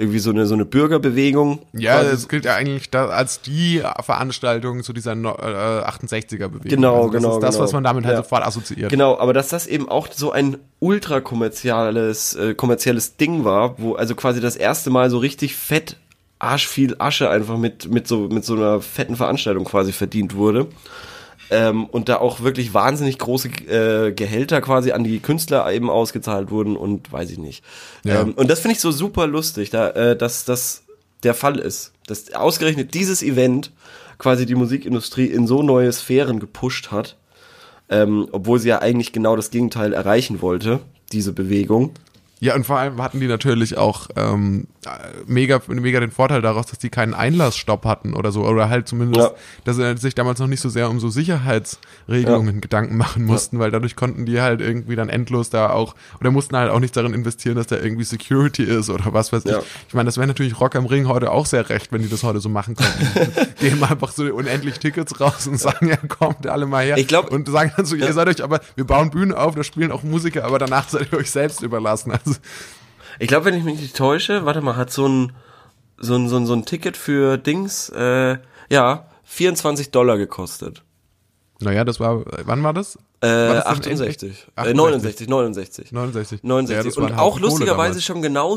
[SPEAKER 2] Irgendwie so eine, so eine Bürgerbewegung.
[SPEAKER 1] Ja,
[SPEAKER 2] quasi.
[SPEAKER 1] das gilt ja eigentlich da als die Veranstaltung zu dieser no- äh, 68er-Bewegung.
[SPEAKER 2] Genau,
[SPEAKER 1] also das
[SPEAKER 2] genau,
[SPEAKER 1] Ist das,
[SPEAKER 2] genau.
[SPEAKER 1] was man damit halt
[SPEAKER 2] Ja.
[SPEAKER 1] sofort assoziiert.
[SPEAKER 2] Genau, aber dass das eben auch so ein ultra kommerzielles, äh, kommerzielles Ding war, wo also quasi das erste Mal so richtig fett Arsch viel Asche einfach mit, mit so, mit so einer fetten Veranstaltung quasi verdient wurde. Ähm, und da auch wirklich wahnsinnig große äh, Gehälter quasi an die Künstler eben ausgezahlt wurden und weiß ich nicht.
[SPEAKER 1] Ja.
[SPEAKER 2] Ähm, und das finde ich so super lustig, da, äh, dass das der Fall ist. Dass ausgerechnet dieses Event quasi die Musikindustrie in so neue Sphären gepusht hat ähm, obwohl sie ja eigentlich genau das Gegenteil erreichen wollte, diese Bewegung.
[SPEAKER 1] Ja, und vor allem hatten die natürlich auch ähm, äh, mega, mega den Vorteil daraus, dass die keinen Einlassstopp hatten oder so. Oder halt zumindest,
[SPEAKER 2] Ja.
[SPEAKER 1] dass sie sich damals noch nicht so sehr um so Sicherheitsregelungen Gedanken machen mussten, weil dadurch konnten die halt irgendwie dann endlos da auch, oder mussten halt auch nicht darin investieren, dass da irgendwie Security ist oder was weiß
[SPEAKER 2] Ja.
[SPEAKER 1] ich. Ich meine, das wäre natürlich Rock am Ring heute auch sehr recht, wenn die das heute so machen könnten. Geben einfach so unendlich Tickets raus und sagen, ja, kommt alle mal her.
[SPEAKER 2] Ich glaub-
[SPEAKER 1] und sagen dann so, ihr seid euch aber, wir bauen Bühnen auf, da spielen auch Musiker, aber danach seid ihr euch selbst überlassen. Also,
[SPEAKER 2] Ich glaube, wenn ich mich nicht täusche, warte mal, hat so ein so ein, so ein, so ein Ticket für Dings, äh, ja, 24 Dollar gekostet.
[SPEAKER 1] Naja, das war, wann war das?
[SPEAKER 2] Äh,
[SPEAKER 1] War das denn
[SPEAKER 2] 68.
[SPEAKER 1] echt?
[SPEAKER 2] Äh, 69, 69.
[SPEAKER 1] 69.
[SPEAKER 2] 69.
[SPEAKER 1] Ja,
[SPEAKER 2] und auch lustigerweise
[SPEAKER 1] damals.
[SPEAKER 2] schon genau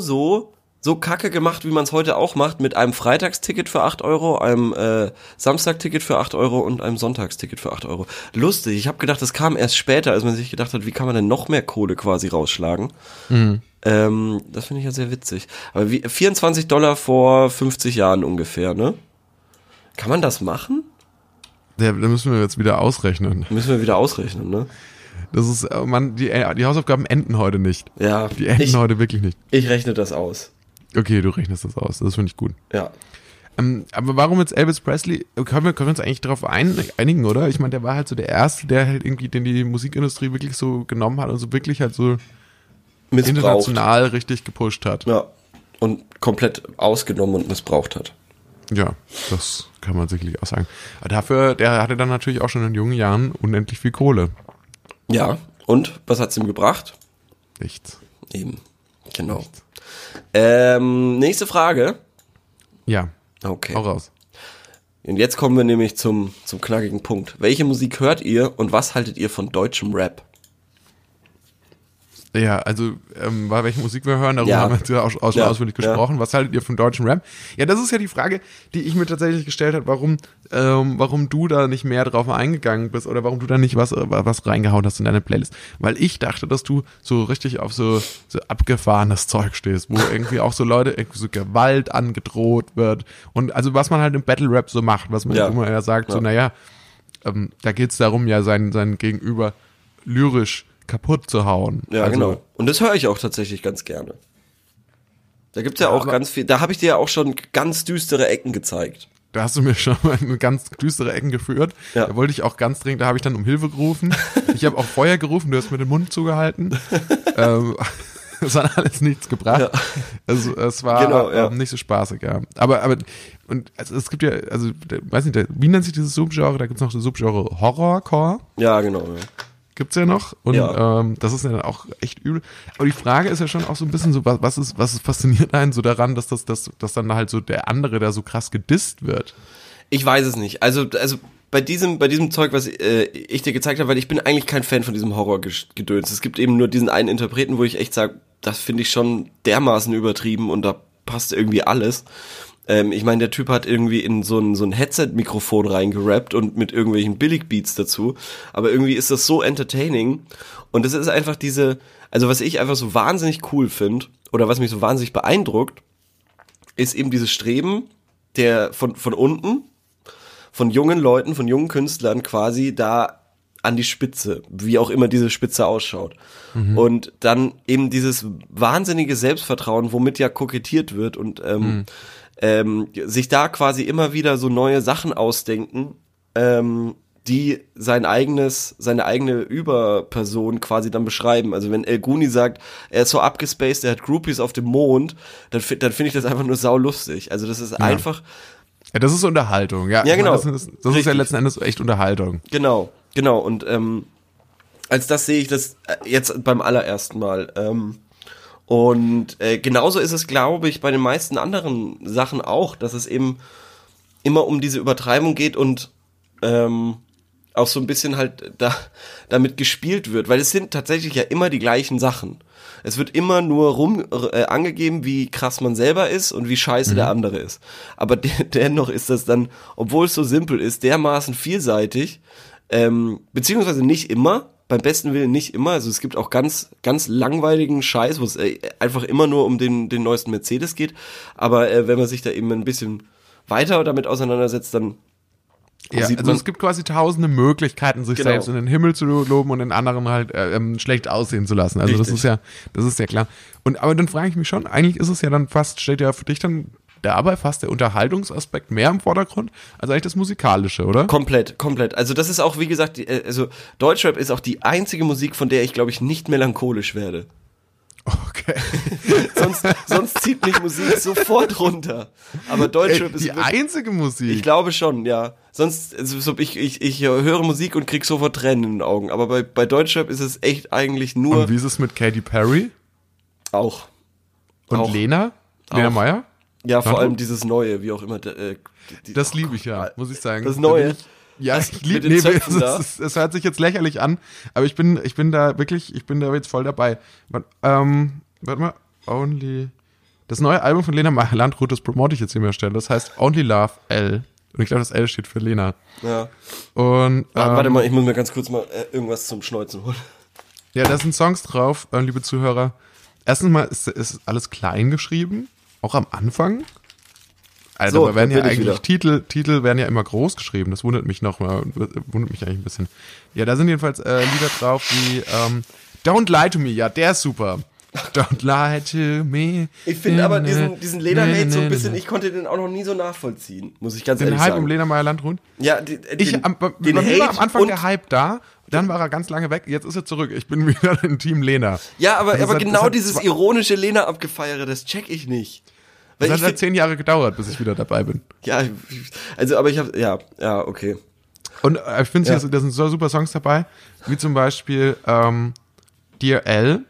[SPEAKER 2] so, kacke gemacht, wie man es heute auch macht, mit einem Freitagsticket für 8 Euro, einem äh, Samstagticket für 8 Euro und einem Sonntagsticket für 8 Euro. Lustig, ich habe gedacht, das kam erst später, als man sich gedacht hat, wie kann man denn noch mehr Kohle quasi rausschlagen.
[SPEAKER 1] Mhm.
[SPEAKER 2] Ähm, das finde ich ja sehr witzig. Aber wie, 24 Dollar vor 50 Jahren ungefähr, ne? Kann man das machen?
[SPEAKER 1] Ja, da müssen wir jetzt wieder ausrechnen.
[SPEAKER 2] Müssen wir wieder ausrechnen, ne?
[SPEAKER 1] Das ist, äh, man, die, äh, die Hausaufgaben enden heute nicht.
[SPEAKER 2] Ja,
[SPEAKER 1] Die enden
[SPEAKER 2] ich,
[SPEAKER 1] heute wirklich nicht.
[SPEAKER 2] ich rechne das aus.
[SPEAKER 1] Okay, du rechnest das aus. Das finde ich gut.
[SPEAKER 2] Ja.
[SPEAKER 1] Ähm, aber warum jetzt Elvis Presley? Können wir, können wir uns eigentlich darauf ein, einigen, oder? Ich meine, der war halt so der Erste, der halt irgendwie, den die Musikindustrie wirklich so genommen hat und so wirklich halt so
[SPEAKER 2] Missbraucht.
[SPEAKER 1] international richtig gepusht hat.
[SPEAKER 2] Ja. Und komplett ausgenommen und missbraucht hat.
[SPEAKER 1] Ja, das kann man sicherlich auch sagen. Aber dafür, der hatte dann natürlich auch schon in jungen Jahren unendlich viel Kohle.
[SPEAKER 2] Ja. Und was hat's ihm gebracht?
[SPEAKER 1] Nichts.
[SPEAKER 2] Eben. Genau. Ähm, nächste Frage.
[SPEAKER 1] Ja,
[SPEAKER 2] Okay.
[SPEAKER 1] auch raus.
[SPEAKER 2] Und jetzt kommen wir nämlich zum, zum knackigen Punkt. Welche Musik hört ihr und was haltet ihr von deutschem Rap?
[SPEAKER 1] Ja, also ähm, bei welche Musik wir hören, darüber
[SPEAKER 2] Ja.
[SPEAKER 1] haben wir ja auch, auch schon
[SPEAKER 2] Ja,
[SPEAKER 1] ausführlich
[SPEAKER 2] ja.
[SPEAKER 1] gesprochen. Was haltet ihr von deutschem Rap? Ja, das ist ja die Frage, die ich mir tatsächlich gestellt habe, warum, ähm, warum du da nicht mehr drauf eingegangen bist oder warum du da nicht was, äh, was reingehauen hast in deine Playlist. Weil ich dachte, dass du so richtig auf so, so abgefahrenes Zeug stehst, wo irgendwie auch so Leute, irgendwie so Gewalt angedroht wird. Und also was man halt im Battle Rap so macht, was man
[SPEAKER 2] Ja.
[SPEAKER 1] immer ja sagt, so,
[SPEAKER 2] Ja.
[SPEAKER 1] naja, ähm, da geht's darum, ja, sein, sein Gegenüber lyrisch kaputt zu hauen.
[SPEAKER 2] Ja,
[SPEAKER 1] also,
[SPEAKER 2] genau. Und das höre ich auch tatsächlich ganz gerne. Da gibt's ja, auch
[SPEAKER 1] aber-
[SPEAKER 2] ganz viel, da habe ich dir ja auch schon ganz düstere Ecken gezeigt.
[SPEAKER 1] Da hast du mir schon mal in ganz düstere Ecken geführt.
[SPEAKER 2] Ja.
[SPEAKER 1] Da wollte ich auch ganz dringend, da habe ich dann um Hilfe gerufen. Ich habe auch Feuer gerufen, du hast mir den Mund zugehalten. ähm, das hat alles nichts gebracht.
[SPEAKER 2] Ja.
[SPEAKER 1] Also es war
[SPEAKER 2] Genau, ja.
[SPEAKER 1] nicht so spaßig, ja. Aber, aber und also, es gibt ja, also weiß nicht, wie nennt sich dieses Subgenre? Da gibt's noch das Subgenre Horrorcore.
[SPEAKER 2] Ja, genau. Ja.
[SPEAKER 1] Gibt's ja noch. Und
[SPEAKER 2] Ja.
[SPEAKER 1] ähm, das ist ja dann auch echt übel. Aber die Frage ist ja schon auch so ein bisschen so, was, was ist, was ist fasziniert einen so daran, dass das, dass, dass dann halt so der andere da so krass gedisst wird.
[SPEAKER 2] Ich weiß es nicht. Also, also bei diesem, bei diesem Zeug, was äh, ich dir gezeigt habe, weil ich bin eigentlich kein Fan von diesem Horrorgedöns. Es gibt eben nur diesen einen Interpreten, wo ich echt sage, das finde ich schon dermaßen übertrieben und da passt irgendwie alles. Ähm, ich meine, der Typ hat irgendwie in so ein, so ein Headset-Mikrofon reingerappt und mit irgendwelchen Billig-Beats dazu. Aber irgendwie ist das so entertaining. Und das ist einfach diese, also was ich einfach so wahnsinnig cool finde, oder was mich so wahnsinnig beeindruckt, ist eben dieses Streben der von, von unten, von jungen Leuten, von jungen Künstlern quasi da an die Spitze, wie auch immer diese Spitze ausschaut. Und dann eben dieses wahnsinnige Selbstvertrauen, womit ja kokettiert wird und ähm, ähm, sich da quasi immer wieder so neue Sachen ausdenken, ähm, die sein eigenes, seine eigene Überperson quasi dann beschreiben. Also wenn El Guni sagt, er ist so abgespaced, er hat Groupies auf dem Mond, dann, dann finde ich das einfach nur saulustig. Also das ist einfach,
[SPEAKER 1] Ja, das ist Unterhaltung, ja.
[SPEAKER 2] Ja,
[SPEAKER 1] Ich meine,
[SPEAKER 2] genau.
[SPEAKER 1] Das, ist, das ist ja letzten Endes echt Unterhaltung.
[SPEAKER 2] Genau, genau. Und ähm, als das sehe ich das jetzt beim allerersten Mal. Ähm, und äh, genauso ist es, glaube ich, bei den meisten anderen Sachen auch, dass es eben immer um diese Übertreibung geht und ähm, auch so ein bisschen halt da, damit gespielt wird, weil es sind tatsächlich ja immer die gleichen Sachen. Es wird immer nur rum äh, angegeben, wie krass man selber ist und wie scheiße der andere ist. Aber de dennoch ist das dann, obwohl es so simpel ist, dermaßen vielseitig, ähm, beziehungsweise nicht immer, beim besten Willen nicht immer. Also es gibt auch ganz, ganz langweiligen Scheiß, wo es äh, einfach immer nur um den, den neuesten Mercedes geht. Aber äh, wenn man sich da eben ein bisschen weiter damit auseinandersetzt, dann
[SPEAKER 1] Ja, also es gibt quasi tausende Möglichkeiten, sich
[SPEAKER 2] Genau.
[SPEAKER 1] selbst in den Himmel zu loben und den anderen halt äh, ähm, schlecht aussehen zu lassen. Also das
[SPEAKER 2] Richtig.
[SPEAKER 1] ist ja, das ist ja klar. Und aber dann frage ich mich schon, eigentlich ist es ja dann fast, steht ja für dich dann dabei fast der Unterhaltungsaspekt mehr im Vordergrund als eigentlich das Musikalische, oder?
[SPEAKER 2] Komplett, komplett. Also das ist auch, wie gesagt, die, äh, also Deutschrap ist auch die einzige Musik, von der ich, glaube ich, nicht melancholisch werde.
[SPEAKER 1] Okay.
[SPEAKER 2] Sonst, sonst zieht mich Musik sofort runter. Aber Deutschrap ist
[SPEAKER 1] die
[SPEAKER 2] wirklich,
[SPEAKER 1] einzige Musik.
[SPEAKER 2] ich glaube schon, ja. Sonst, also, so, ich, ich, ich höre Musik und krieg sofort Tränen in den Augen. Aber bei, bei Deutschrap ist es echt eigentlich nur
[SPEAKER 1] und wie ist es mit Katy Perry
[SPEAKER 2] auch.
[SPEAKER 1] und
[SPEAKER 2] Auch.
[SPEAKER 1] Lena? Lena. Meyer?
[SPEAKER 2] Ja, vor allem dieses Neue, wie auch immer. Äh, die,
[SPEAKER 1] Das liebe ich ja, muss ich sagen.
[SPEAKER 2] Das
[SPEAKER 1] Da
[SPEAKER 2] Neue?
[SPEAKER 1] ja, ich liebe, nee, es, es, es hört sich jetzt lächerlich an, aber ich bin, ich bin da wirklich, ich bin da jetzt voll dabei. Warte, ähm, warte mal, Only, das neue Album von Lena Landrut, das promote ich jetzt hier mehr Stelle, das heißt Only Love L. Und ich glaube, das L steht für Lena.
[SPEAKER 2] ja.
[SPEAKER 1] Und,
[SPEAKER 2] Warte,
[SPEAKER 1] ähm,
[SPEAKER 2] warte mal, ich muss mir ganz kurz mal äh, irgendwas zum Schneuzen holen.
[SPEAKER 1] Ja, da sind Songs drauf, äh, liebe Zuhörer. Erstens mal ist, ist alles klein geschrieben, auch am Anfang. Also
[SPEAKER 2] So,
[SPEAKER 1] da werden ja eigentlich. Titel, Titel werden ja immer groß geschrieben. Das wundert mich noch mal, wundert mich eigentlich ein bisschen. Ja, da sind jedenfalls äh, Lieder drauf wie ähm, Don't Lie to Me. Ja, der ist super. Don't lie to me.
[SPEAKER 2] Ich finde aber diesen, diesen Ledermate so ein bisschen, ich konnte den auch noch nie so nachvollziehen, muss ich ganz
[SPEAKER 1] Den
[SPEAKER 2] ehrlich
[SPEAKER 1] Hype
[SPEAKER 2] sagen.
[SPEAKER 1] um Lena Meyer Landrun.
[SPEAKER 2] Ja, die,
[SPEAKER 1] Ich,
[SPEAKER 2] den,
[SPEAKER 1] am, bei
[SPEAKER 2] den
[SPEAKER 1] mir war am
[SPEAKER 2] Hate
[SPEAKER 1] Anfang der Hype da, dann war er ganz lange weg, jetzt ist er zurück. Ich bin wieder im Team Lena.
[SPEAKER 2] Ja, aber,
[SPEAKER 1] Das
[SPEAKER 2] aber
[SPEAKER 1] hat-
[SPEAKER 2] genau dieses ironische Lena abgefeiere, das check ich nicht. Weil
[SPEAKER 1] Das hat halt
[SPEAKER 2] find,
[SPEAKER 1] zehn Jahre gedauert, bis ich wieder dabei bin.
[SPEAKER 2] ja, also aber ich habe ja, ja, okay.
[SPEAKER 1] Und äh, ich finde,
[SPEAKER 2] Ja.
[SPEAKER 1] da sind so super Songs dabei, wie zum Beispiel ähm, Dear L.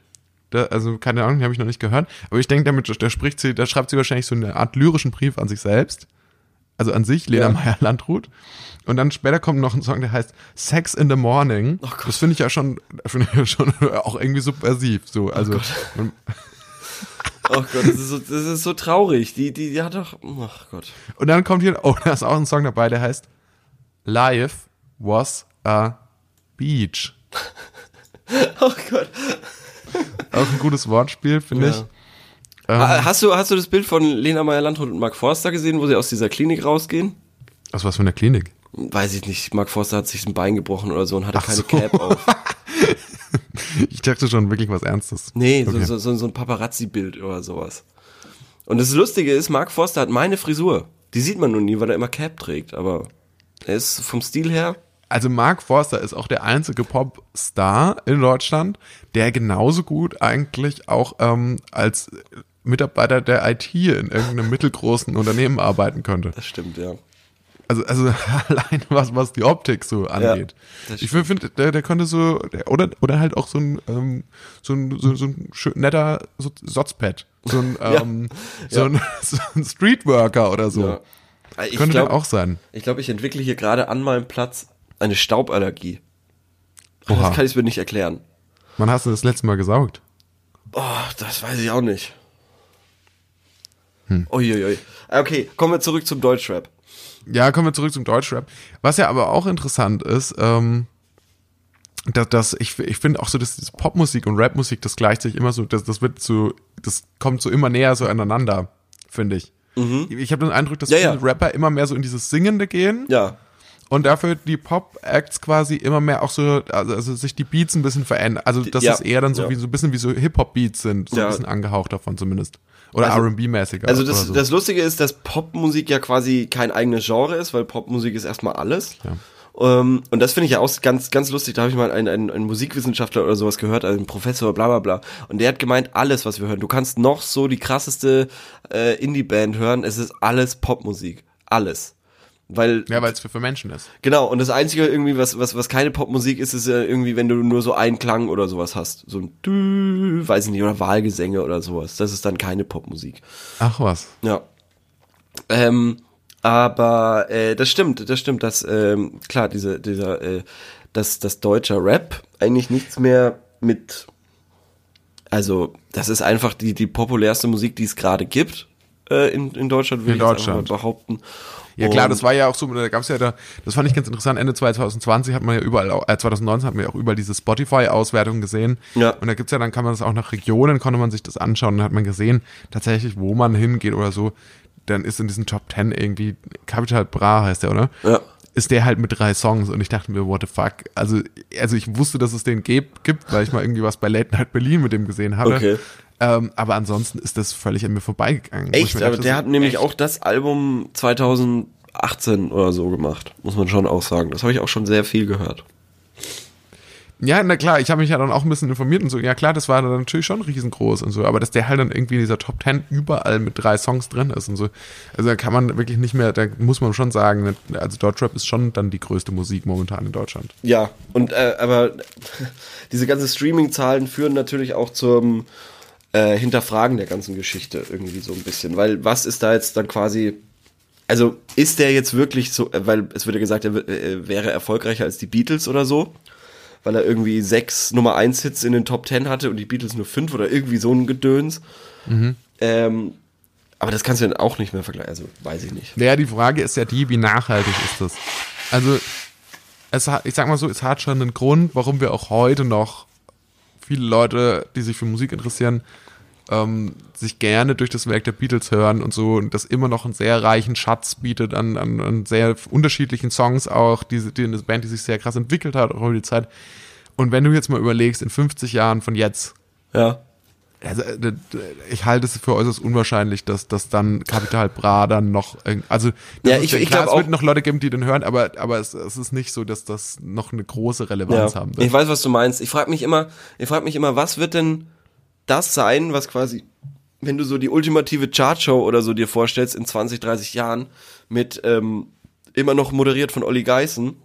[SPEAKER 1] Da, also keine Ahnung, die habe ich noch nicht gehört. Aber ich denke, damit, da spricht sie, da schreibt sie wahrscheinlich so eine Art lyrischen Brief an sich selbst. also an sich, Lena
[SPEAKER 2] Ja.
[SPEAKER 1] Meyer-Landrut. Und dann später kommt noch ein Song, der heißt Sex in the Morning.
[SPEAKER 2] Oh
[SPEAKER 1] das finde ich ja schon, finde ich ja schon auch irgendwie subversiv. So, also man,
[SPEAKER 2] Oh Gott, das ist so, das ist so traurig. Die, die, die hat doch, ach Gott.
[SPEAKER 1] und dann kommt hier, oh, da ist auch ein Song dabei, der heißt Life was a beach.
[SPEAKER 2] Oh Gott.
[SPEAKER 1] Auch ein gutes Wortspiel, finde
[SPEAKER 2] Ja.
[SPEAKER 1] ich. Ähm,
[SPEAKER 2] Ha- Hast du, hast du das Bild von Lena Meyer-Landrut und Mark Forster gesehen, wo sie aus dieser Klinik rausgehen?
[SPEAKER 1] aus was für eine Klinik?
[SPEAKER 2] Weiß ich nicht. Mark Forster hat sich ein Bein gebrochen oder so und hatte
[SPEAKER 1] Ach
[SPEAKER 2] keine
[SPEAKER 1] so.
[SPEAKER 2] Cap auf.
[SPEAKER 1] Ich dachte schon wirklich was Ernstes.
[SPEAKER 2] Nee,
[SPEAKER 1] Okay.
[SPEAKER 2] so, so, so ein Paparazzi-Bild oder sowas. Und das Lustige ist, Mark Forster hat meine Frisur. Die sieht man nur nie, weil er immer Cap trägt, aber er ist vom Stil her.
[SPEAKER 1] Also Mark Forster ist auch der einzige Popstar in Deutschland, der genauso gut eigentlich auch ähm, als Mitarbeiter der IT in irgendeinem mittelgroßen Unternehmen arbeiten könnte.
[SPEAKER 2] Das stimmt, ja.
[SPEAKER 1] Also, also allein was, was die Optik so angeht.
[SPEAKER 2] das
[SPEAKER 1] ich finde, der, der konnte so, der, oder, oder halt auch so ein, ähm, so ein, so, so ein schön, netter so, Sotzpad. So ein, ähm, so, ein, so ein Streetworker oder so.
[SPEAKER 2] ja. Ich
[SPEAKER 1] Könnte der
[SPEAKER 2] glaube,
[SPEAKER 1] auch sein.
[SPEAKER 2] ich, glaub, ich entwickle hier gerade an meinem Platz eine Stauballergie.
[SPEAKER 1] Oha.
[SPEAKER 2] Das kann ich mir nicht erklären.
[SPEAKER 1] Wann hast du das letzte Mal gesaugt?
[SPEAKER 2] Oh, das weiß ich auch nicht.
[SPEAKER 1] Hm.
[SPEAKER 2] Uiuiui. Okay, kommen wir zurück zum Deutschrap.
[SPEAKER 1] Ja, kommen wir zurück zum Deutschrap. Was ja aber auch interessant ist, ähm, dass, dass ich, ich finde auch so, dass diese Popmusik und Rapmusik, das gleicht sich immer so, das, das wird so, das kommt so immer näher so aneinander, finde ich. Ich habe den Eindruck, dass
[SPEAKER 2] Mhm. Ja,
[SPEAKER 1] viele
[SPEAKER 2] ja.
[SPEAKER 1] Rapper immer mehr so in dieses Singende gehen
[SPEAKER 2] Ja.
[SPEAKER 1] Und dafür die Pop-Acts quasi immer mehr auch so, also, also sich die Beats ein bisschen verändern. Also dass
[SPEAKER 2] ja,
[SPEAKER 1] es eher dann so
[SPEAKER 2] ja.
[SPEAKER 1] wie so ein bisschen wie so Hip-Hop-Beats sind, so
[SPEAKER 2] Ja.
[SPEAKER 1] ein bisschen angehaucht davon zumindest. Oder
[SPEAKER 2] Also-
[SPEAKER 1] R&B-mäßiger.
[SPEAKER 2] Also das,
[SPEAKER 1] so.
[SPEAKER 2] das Lustige ist, dass Popmusik ja quasi kein eigenes Genre ist, weil Popmusik ist erstmal alles.
[SPEAKER 1] Ja.
[SPEAKER 2] Ähm, und das finde ich ja auch ganz, ganz lustig. Da habe ich mal einen, einen, einen Musikwissenschaftler oder sowas gehört, einen Professor, bla bla bla. Und der hat gemeint, alles, was wir hören, du kannst noch so die krasseste äh, Indie-Band hören, es ist alles Popmusik. Alles. Weil
[SPEAKER 1] ja, weil es für, für Menschen ist.
[SPEAKER 2] Genau, und das Einzige irgendwie, was, was, was keine Popmusik ist, ist ja irgendwie, wenn du nur so einen Klang oder sowas hast. So ein Dü, weiß ich nicht, oder Wahlgesänge oder sowas. Das ist dann keine Popmusik.
[SPEAKER 1] Ach was.
[SPEAKER 2] Ja. Ähm, aber äh, das stimmt, das stimmt, dass, ähm, klar, diese, dieser, äh, dass das deutscher Rap eigentlich nichts mehr mit, also das ist einfach die, die populärste Musik, die es gerade gibt äh, in, in Deutschland, würde
[SPEAKER 1] In
[SPEAKER 2] ich
[SPEAKER 1] Deutschland.
[SPEAKER 2] behaupten.
[SPEAKER 1] Ja klar, das war ja auch so, da gab's ja da, das fand ich ganz interessant, Ende 2020 hat man ja überall, äh, 2019 hat man ja auch überall diese Spotify-Auswertung gesehen.
[SPEAKER 2] Ja.
[SPEAKER 1] Und da gibt's ja, dann kann man das auch nach Regionen, konnte man sich das anschauen und dann hat man gesehen, tatsächlich, wo man hingeht oder so, dann ist in diesen Top 10 irgendwie, Capital Bra heißt der, oder?
[SPEAKER 2] Ja.
[SPEAKER 1] Ist der halt mit drei Songs und ich dachte mir, what the fuck? Also, also ich wusste, dass es den gibt, weil ich mal irgendwie was bei Late Night Berlin mit dem gesehen hatte.
[SPEAKER 2] Okay.
[SPEAKER 1] Ähm, aber ansonsten ist das völlig an mir vorbeigegangen.
[SPEAKER 2] Echt,
[SPEAKER 1] mir
[SPEAKER 2] aber
[SPEAKER 1] dachte,
[SPEAKER 2] der hat nämlich
[SPEAKER 1] echt?
[SPEAKER 2] auch das Album 2018 oder so gemacht, muss man schon auch sagen. Das habe ich auch schon sehr viel gehört.
[SPEAKER 1] Ja, na klar, ich habe mich ja dann auch ein bisschen informiert und so, ja klar, das war dann natürlich schon riesengroß und so, aber dass der halt dann irgendwie in dieser Top 10 überall mit drei Songs drin ist und so, also da kann man wirklich nicht mehr, da muss man schon sagen, also Deutschrap ist schon dann die größte Musik momentan in Deutschland.
[SPEAKER 2] Ja, und äh, aber diese ganzen Streaming-Zahlen führen natürlich auch zum äh, Hinterfragen der ganzen Geschichte irgendwie so ein bisschen, weil was ist da jetzt dann quasi also ist der jetzt wirklich so, äh, weil es wird ja gesagt, er w- äh, wäre erfolgreicher als die Beatles oder so, weil er irgendwie sechs Nummer eins Hits in den Top Ten hatte und die Beatles nur fünf oder irgendwie so ein Gedöns. Ähm, aber das kannst du dann auch nicht mehr vergleichen, also weiß ich nicht.
[SPEAKER 1] Naja, die Frage ist ja die, wie nachhaltig ist das? Also, es hat, ich sag mal so, es hat schon einen Grund, warum wir auch heute noch viele Leute, die sich für Musik interessieren, ähm, sich gerne durch das Werk der Beatles hören und so und das immer noch einen sehr reichen Schatz bietet an, an, an sehr unterschiedlichen Songs auch, diese, die eine Band, die sich sehr krass entwickelt hat, auch über die Zeit. Und wenn du jetzt mal überlegst, in 50 Jahren von jetzt,
[SPEAKER 2] Ja.
[SPEAKER 1] Also, äh, ich halte es für äußerst unwahrscheinlich, dass, dass dann Capital Bra dann noch, also, das
[SPEAKER 2] Ja, ich-
[SPEAKER 1] ja
[SPEAKER 2] ich
[SPEAKER 1] klar,
[SPEAKER 2] glaub
[SPEAKER 1] es wird noch Leute geben, die den hören, aber, aber es, es ist nicht so, dass das noch eine große Relevanz haben
[SPEAKER 2] Ich
[SPEAKER 1] wird.
[SPEAKER 2] weiß, was du meinst. Ich frage mich immer, ich frage mich immer, was wird denn das sein, was quasi, wenn du so die ultimative Chartshow oder so dir vorstellst in 20, 30 Jahren mit ähm, immer noch moderiert von Olli Geißen,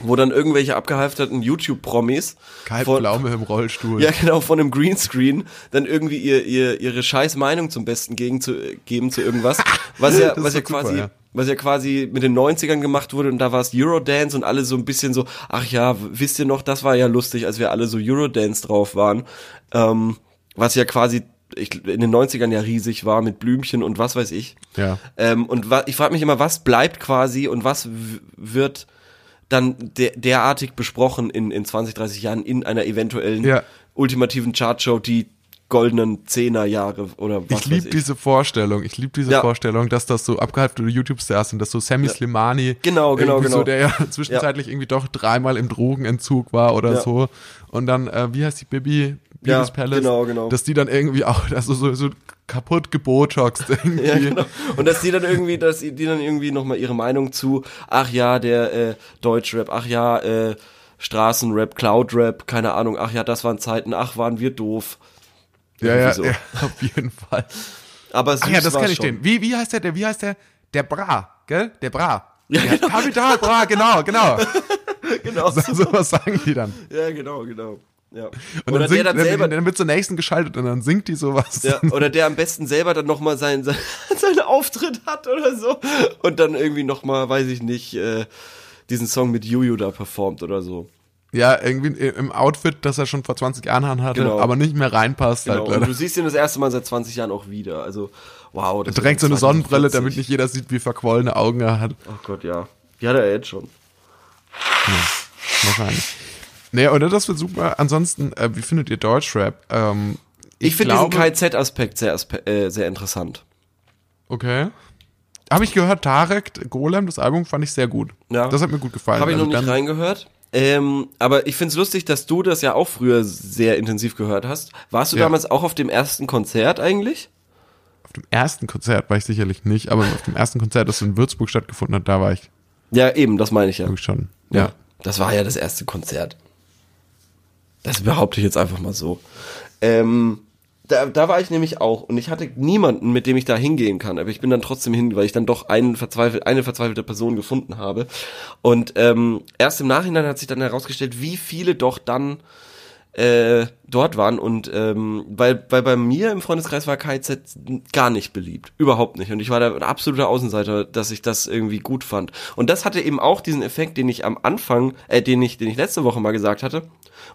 [SPEAKER 2] wo dann irgendwelche abgehalfterten YouTube-Promis
[SPEAKER 1] Kai
[SPEAKER 2] von-
[SPEAKER 1] Pflaume im Rollstuhl.
[SPEAKER 2] ja, genau, von einem Greenscreen dann irgendwie ihr, ihr, ihre scheiß Meinung zum Besten gegen zu, geben zu irgendwas, was ja,
[SPEAKER 1] Das
[SPEAKER 2] was ja
[SPEAKER 1] super,
[SPEAKER 2] quasi,
[SPEAKER 1] ja.
[SPEAKER 2] was ja quasi mit den 90ern gemacht wurde und da war es Eurodance und alle so ein bisschen so, ach ja, wisst ihr noch, das war ja lustig, als wir alle so Eurodance drauf waren, ähm, was ja quasi ich, in den 90ern ja riesig war mit Blümchen und was weiß ich.
[SPEAKER 1] Ja.
[SPEAKER 2] Ähm, und ich frage mich immer, was bleibt quasi und was wird dann der, derartig besprochen in, in 20, 30 Jahren in einer eventuellen
[SPEAKER 1] Ja.
[SPEAKER 2] ultimativen Chartshow, die goldenen Zehnerjahre oder was
[SPEAKER 1] Ich liebe diese Vorstellung. Ich liebe diese
[SPEAKER 2] Ja.
[SPEAKER 1] Vorstellung, dass das so abgehalfterte YouTube-Stars sind, dass so Sammy Slimani,
[SPEAKER 2] Genau, genau, genau.
[SPEAKER 1] so, der ja zwischenzeitlich irgendwie doch dreimal im Drogenentzug war oder
[SPEAKER 2] Ja.
[SPEAKER 1] so. Und dann, äh, wie heißt die Bibi?
[SPEAKER 2] Ja,
[SPEAKER 1] Bibis Palace.
[SPEAKER 2] genau, genau.
[SPEAKER 1] Dass die dann irgendwie auch, also so, so kaputt gebotoxt irgendwie.
[SPEAKER 2] Ja, genau. Und dass die dann irgendwie, dass die dann irgendwie nochmal ihre Meinung zu, ach ja, der äh, Deutschrap, ach ja, äh, Straßenrap, Cloudrap, keine Ahnung, ach ja, das waren Zeiten, ach waren wir doof.
[SPEAKER 1] Ja, ja,
[SPEAKER 2] so.
[SPEAKER 1] ja, auf jeden Fall.
[SPEAKER 2] Aber süß
[SPEAKER 1] Ach ja, das kenne ich
[SPEAKER 2] schon.
[SPEAKER 1] den. Wie, wie heißt der, der, wie heißt der? Der Bra, gell? Der Bra.
[SPEAKER 2] Ja,
[SPEAKER 1] Der
[SPEAKER 2] genau.
[SPEAKER 1] Kapital Bra, genau, genau.
[SPEAKER 2] Genau.
[SPEAKER 1] So, so was sagen die dann.
[SPEAKER 2] Ja, genau, genau. Ja.
[SPEAKER 1] Und
[SPEAKER 2] oder
[SPEAKER 1] dann, singt,
[SPEAKER 2] der dann selber,
[SPEAKER 1] dann wird zur nächsten geschaltet und dann singt die sowas.
[SPEAKER 2] ja, oder der am besten selber dann nochmal sein, sein, seinen Auftritt hat oder so. Und dann irgendwie nochmal, weiß ich nicht, äh, diesen Song mit Juju da performt oder so.
[SPEAKER 1] Ja, irgendwie im Outfit, das er schon vor 20 Jahren anhatte,
[SPEAKER 2] Genau.
[SPEAKER 1] aber nicht mehr reinpasst.
[SPEAKER 2] Genau.
[SPEAKER 1] Halt,
[SPEAKER 2] Und du siehst ihn das erste Mal seit 20 Jahren auch wieder. Also, wow. Das
[SPEAKER 1] Er trägt so eine Sonnenbrille,
[SPEAKER 2] 2040.
[SPEAKER 1] damit nicht jeder sieht, wie verquollene Augen er hat.
[SPEAKER 2] Oh Gott, ja. Die hat er jetzt schon.
[SPEAKER 1] Wahrscheinlich. Nee, oder das wird super. Ansonsten, äh, wie findet ihr Deutschrap? Ähm,
[SPEAKER 2] Ich, finde diesen KZ-Aspekt sehr, äh, sehr interessant.
[SPEAKER 1] Okay. Habe ich gehört, Tarek, Golem, das Album fand ich sehr gut.
[SPEAKER 2] Ja.
[SPEAKER 1] Das hat mir gut gefallen.
[SPEAKER 2] Habe ich noch
[SPEAKER 1] Also
[SPEAKER 2] nicht reingehört. Ähm, aber ich find's lustig, dass du das ja auch früher sehr intensiv gehört hast. Warst du
[SPEAKER 1] Ja.
[SPEAKER 2] damals auch auf dem ersten Konzert eigentlich?
[SPEAKER 1] Auf dem ersten Konzert war ich sicherlich nicht, aber auf dem ersten Konzert, das in Würzburg stattgefunden hat, da war ich,
[SPEAKER 2] Ja, eben, das meine ich ja.
[SPEAKER 1] ich schon.
[SPEAKER 2] Ja. Das war ja das erste Konzert. Das behaupte ich jetzt einfach mal so. Ähm, da, da war ich nämlich auch und ich hatte niemanden, mit dem ich da hingehen kann, aber ich bin dann trotzdem hin, weil ich dann doch einen verzweifelt, eine verzweifelte Person gefunden habe. Und ähm, erst im Nachhinein hat sich dann herausgestellt, wie viele doch dann äh, dort waren und ähm, weil, weil bei mir im Freundeskreis war KZ gar nicht beliebt. Überhaupt nicht. Und ich war da ein absoluter Außenseiter, dass ich das irgendwie gut fand. Und das hatte eben auch diesen Effekt, den ich am Anfang, äh, den ich, den ich letzte Woche mal gesagt hatte,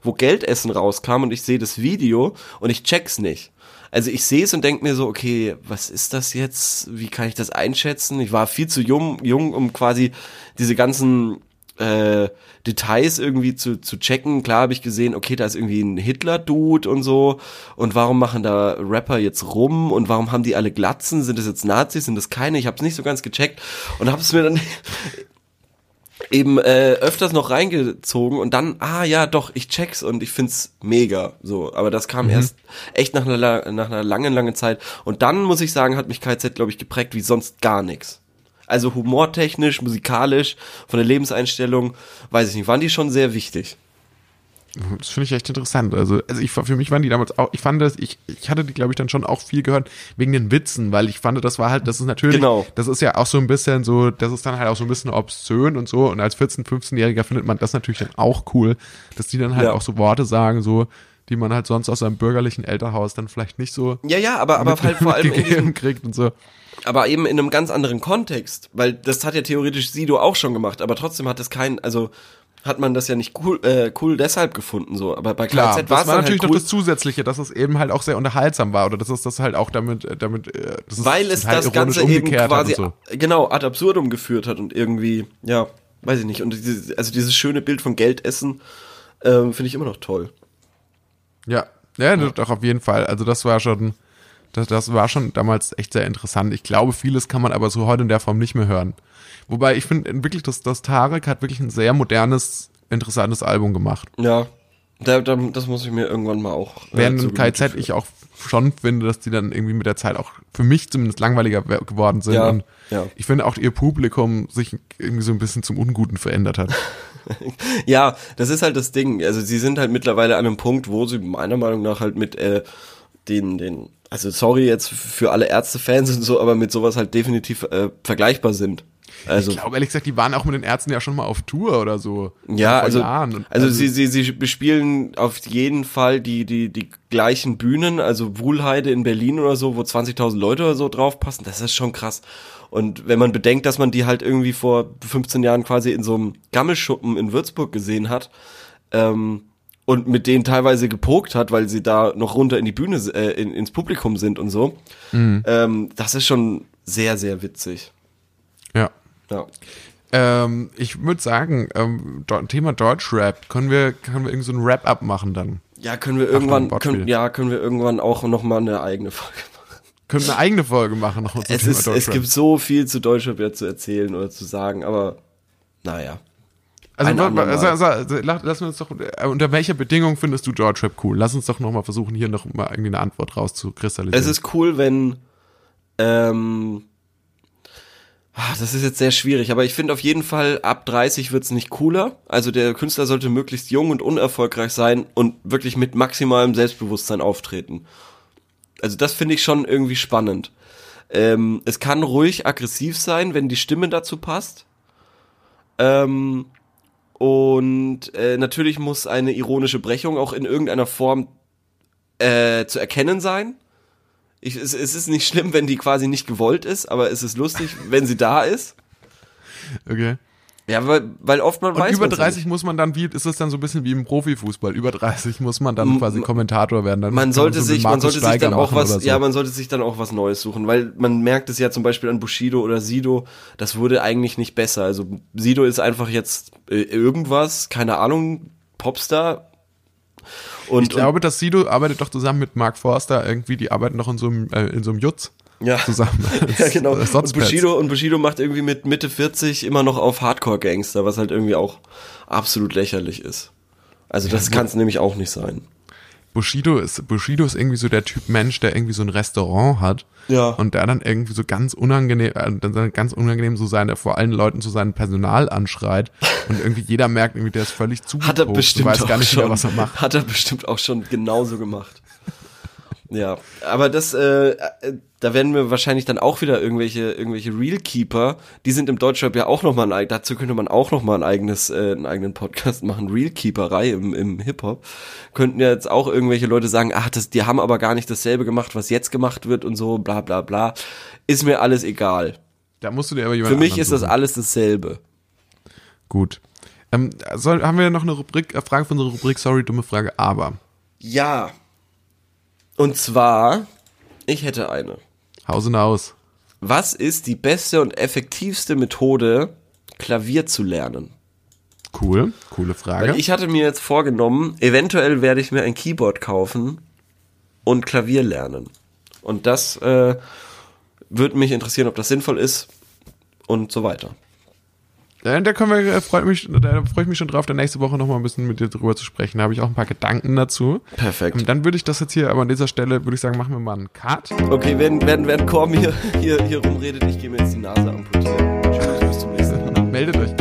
[SPEAKER 2] wo Geldessen rauskam und ich sehe das Video und ich check's nicht. Also ich sehe es und denke mir so, okay, was ist das jetzt? Wie kann ich das einschätzen? Ich war viel zu jung, jung um quasi diese ganzen äh, Details irgendwie zu, zu checken. Klar habe ich gesehen, okay, da ist irgendwie ein Hitler-Dude und so. Und warum machen da Rapper jetzt rum? Und warum haben die alle Glatzen? Sind das jetzt Nazis? Sind das keine? Ich habe es nicht so ganz gecheckt und habe es mir dann eben äh, öfters noch reingezogen und dann, ah ja, doch, ich check's und ich find's mega. So, aber das kam erst echt nach einer, nach einer langen, langen Zeit. Und dann muss ich sagen, hat mich KZ, glaube ich, geprägt wie sonst gar nichts. Also humortechnisch, musikalisch, von der Lebenseinstellung, weiß ich nicht, waren die schon sehr wichtig.
[SPEAKER 1] Das finde ich echt interessant. Also, also ich, für mich waren die damals auch, ich fand das, ich, ich hatte die, glaube ich, dann schon auch viel gehört wegen den Witzen, weil ich fand, das war halt, das ist natürlich,
[SPEAKER 2] Genau.
[SPEAKER 1] das ist ja auch so ein bisschen so, das ist dann halt auch so ein bisschen obszön und so. Und als 14-, 15-Jähriger findet man das natürlich dann auch cool, dass die dann halt
[SPEAKER 2] Ja.
[SPEAKER 1] auch so Worte sagen, so, die man halt sonst aus einem bürgerlichen Elternhaus dann vielleicht nicht so
[SPEAKER 2] Ja, ja, aber, aber halt vor allem diesem,
[SPEAKER 1] gegeben kriegt und so.
[SPEAKER 2] Aber eben in einem ganz anderen Kontext, weil das hat ja theoretisch Sido auch schon gemacht, aber trotzdem hat es kein, also hat man das ja nicht cool, äh, cool deshalb gefunden so, aber bei
[SPEAKER 1] Klar,
[SPEAKER 2] KZ war es dann
[SPEAKER 1] natürlich
[SPEAKER 2] halt
[SPEAKER 1] noch
[SPEAKER 2] cool,
[SPEAKER 1] das Zusätzliche, dass es eben halt auch sehr unterhaltsam war oder dass es das halt auch damit, äh, damit, äh, das ist
[SPEAKER 2] weil es
[SPEAKER 1] Teil
[SPEAKER 2] das Ganze eben
[SPEAKER 1] umgekehrt
[SPEAKER 2] quasi
[SPEAKER 1] so.
[SPEAKER 2] genau ad absurdum geführt hat und irgendwie, ja, weiß ich nicht, und dieses, also dieses schöne Bild von Geldessen ähm, finde ich immer noch toll.
[SPEAKER 1] Ja, ja, doch auf jeden Fall. Also das war schon, das, das war schon damals echt sehr interessant. Ich glaube, vieles kann man aber so heute in der Form nicht mehr hören. Wobei ich finde wirklich, dass das Tarek hat wirklich ein sehr modernes, interessantes Album gemacht.
[SPEAKER 2] Ja, da, da, das muss ich mir irgendwann mal auch. äh,
[SPEAKER 1] Während KZ ich auch schon finde, dass die dann irgendwie mit der Zeit auch für mich zumindest langweiliger we- geworden sind.
[SPEAKER 2] Ja,
[SPEAKER 1] und
[SPEAKER 2] ja.
[SPEAKER 1] ich finde auch ihr Publikum sich irgendwie so ein bisschen zum Unguten verändert hat.
[SPEAKER 2] Ja, das ist halt das Ding. Also sie sind halt mittlerweile an einem Punkt, wo sie meiner Meinung nach halt mit äh, den, den, also sorry jetzt für alle Ärzte-Fans und so, aber mit sowas halt definitiv äh, vergleichbar sind. Also,
[SPEAKER 1] Ich glaube ehrlich gesagt, die waren auch mit den Ärzten ja schon mal auf Tour oder so.
[SPEAKER 2] ja, also.
[SPEAKER 1] Und-
[SPEAKER 2] also sie, sie, sie bespielen auf jeden Fall die, die, die gleichen Bühnen, also Wuhlheide in Berlin oder so, wo 20.000 Leute oder so drauf passen, das ist schon krass. Und wenn man bedenkt, dass man die halt irgendwie vor 15 Jahren quasi in so einem Gammelschuppen in Würzburg gesehen hat, ähm, und mit denen teilweise gepokt hat, weil sie da noch runter in die Bühne, äh, in, ins Publikum sind und so, ähm, das ist schon sehr, sehr witzig.
[SPEAKER 1] ja.
[SPEAKER 2] Ja.
[SPEAKER 1] Ähm, ich würde sagen, ähm, Thema Deutschrap, können wir, können wir irgend so ein Wrap-up machen dann?
[SPEAKER 2] Ja, können wir irgendwann, können, ja, können wir irgendwann auch noch mal eine eigene Folge machen.
[SPEAKER 1] Können wir eine eigene Folge machen noch zum
[SPEAKER 2] Es,
[SPEAKER 1] Thema
[SPEAKER 2] ist, es gibt so viel zu Deutschrap ja zu erzählen oder zu sagen, aber naja.
[SPEAKER 1] Also, la- lass uns doch, äh, unter welcher Bedingung findest du Deutschrap cool? Lass uns doch nochmal versuchen, hier noch mal irgendwie eine Antwort rauszukristallisieren.
[SPEAKER 2] Es ist cool, wenn ähm, ah, das ist jetzt sehr schwierig, aber ich finde auf jeden Fall, ab 30 wird's nicht cooler. Also der Künstler sollte möglichst jung und unerfolgreich sein und wirklich mit maximalem Selbstbewusstsein auftreten. Also das finde ich schon irgendwie spannend. Ähm, es kann ruhig aggressiv sein, wenn die Stimme dazu passt. Ähm, und äh, natürlich muss eine ironische Brechung auch in irgendeiner Form äh, zu erkennen sein. Ich, es, es ist nicht schlimm, wenn die quasi nicht gewollt ist, aber es ist lustig, wenn sie da ist.
[SPEAKER 1] okay.
[SPEAKER 2] Ja, weil, weil oft man
[SPEAKER 1] Und
[SPEAKER 2] weiß
[SPEAKER 1] über
[SPEAKER 2] man's ja
[SPEAKER 1] 30 muss man dann, wie ist das dann so ein bisschen wie im Profifußball? Über 30 muss man dann quasi Kommentator werden. Dann
[SPEAKER 2] man sollte
[SPEAKER 1] so
[SPEAKER 2] sich, man sollte sich
[SPEAKER 1] Steiger
[SPEAKER 2] dann auch was,
[SPEAKER 1] so.
[SPEAKER 2] ja, man sollte sich dann auch was Neues suchen, weil man merkt es ja zum Beispiel an Bushido oder Sido, das wurde eigentlich nicht besser. Also Sido ist einfach jetzt äh, irgendwas, keine Ahnung, Popstar. Und,
[SPEAKER 1] ich glaube, dass Sido arbeitet doch zusammen mit Mark Forster irgendwie, die arbeiten doch in so einem, äh, in so einem Jutz
[SPEAKER 2] ja.
[SPEAKER 1] zusammen.
[SPEAKER 2] Ja, genau. Und. Bushido, und Bushido macht irgendwie mit Mitte 40 immer noch auf Hardcore-Gangster, was halt irgendwie auch absolut lächerlich ist. Also das kann es nämlich auch nicht sein.
[SPEAKER 1] Bushido ist, Bushido ist irgendwie so der Typ Mensch, der irgendwie so ein Restaurant hat.
[SPEAKER 2] Ja.
[SPEAKER 1] Und der dann irgendwie so ganz unangenehm, äh, dann ganz unangenehm so seine, vor allen Leuten so sein Personal anschreit. Und irgendwie jeder merkt irgendwie, der ist völlig zu.
[SPEAKER 2] Hat er bestimmt auch
[SPEAKER 1] gar nicht
[SPEAKER 2] schon,
[SPEAKER 1] mehr, was er macht.
[SPEAKER 2] Hat er bestimmt auch schon genauso gemacht. ja, aber das, äh, äh, da werden wir wahrscheinlich dann auch wieder irgendwelche, irgendwelche Real Keeper, die sind im Deutschrap ja auch nochmal ein, dazu könnte man auch nochmal ein eigenes, äh, einen eigenen Podcast machen, Real Keeperei im, im Hip-Hop. Könnten ja jetzt auch irgendwelche Leute sagen, ach, das, die haben aber gar nicht dasselbe gemacht, was jetzt gemacht wird und so, bla, bla, bla. Ist mir alles egal.
[SPEAKER 1] Da musst du dir aber jemand
[SPEAKER 2] Für mich ist das
[SPEAKER 1] suchen.
[SPEAKER 2] alles dasselbe.
[SPEAKER 1] Gut. Ähm, soll, haben wir noch eine Rubrik, äh, Frage von unserer Rubrik, sorry, dumme Frage, aber.
[SPEAKER 2] Ja. Und zwar, ich hätte eine.
[SPEAKER 1] Haus und Haus.
[SPEAKER 2] Was ist die beste und effektivste Methode, Klavier zu lernen?
[SPEAKER 1] Cool, coole Frage.
[SPEAKER 2] Weil ich hatte mir jetzt vorgenommen, eventuell werde ich mir ein Keyboard kaufen und Klavier lernen. Und das äh, würde mich interessieren, ob das sinnvoll ist und so weiter.
[SPEAKER 1] Da können wir, äh, freut mich, da freue ich mich schon drauf, da nächste Woche nochmal ein bisschen mit dir drüber zu sprechen. Da habe ich auch ein paar Gedanken dazu.
[SPEAKER 2] Perfekt.
[SPEAKER 1] Dann würde ich das jetzt hier, aber an dieser Stelle würde ich sagen, machen wir mal einen Cut.
[SPEAKER 2] Okay, während, während, während Korm hier, hier, hier rumredet, ich gehe mir jetzt die Nase amputieren. Tschüss, bis zum nächsten Mal.
[SPEAKER 1] Meldet euch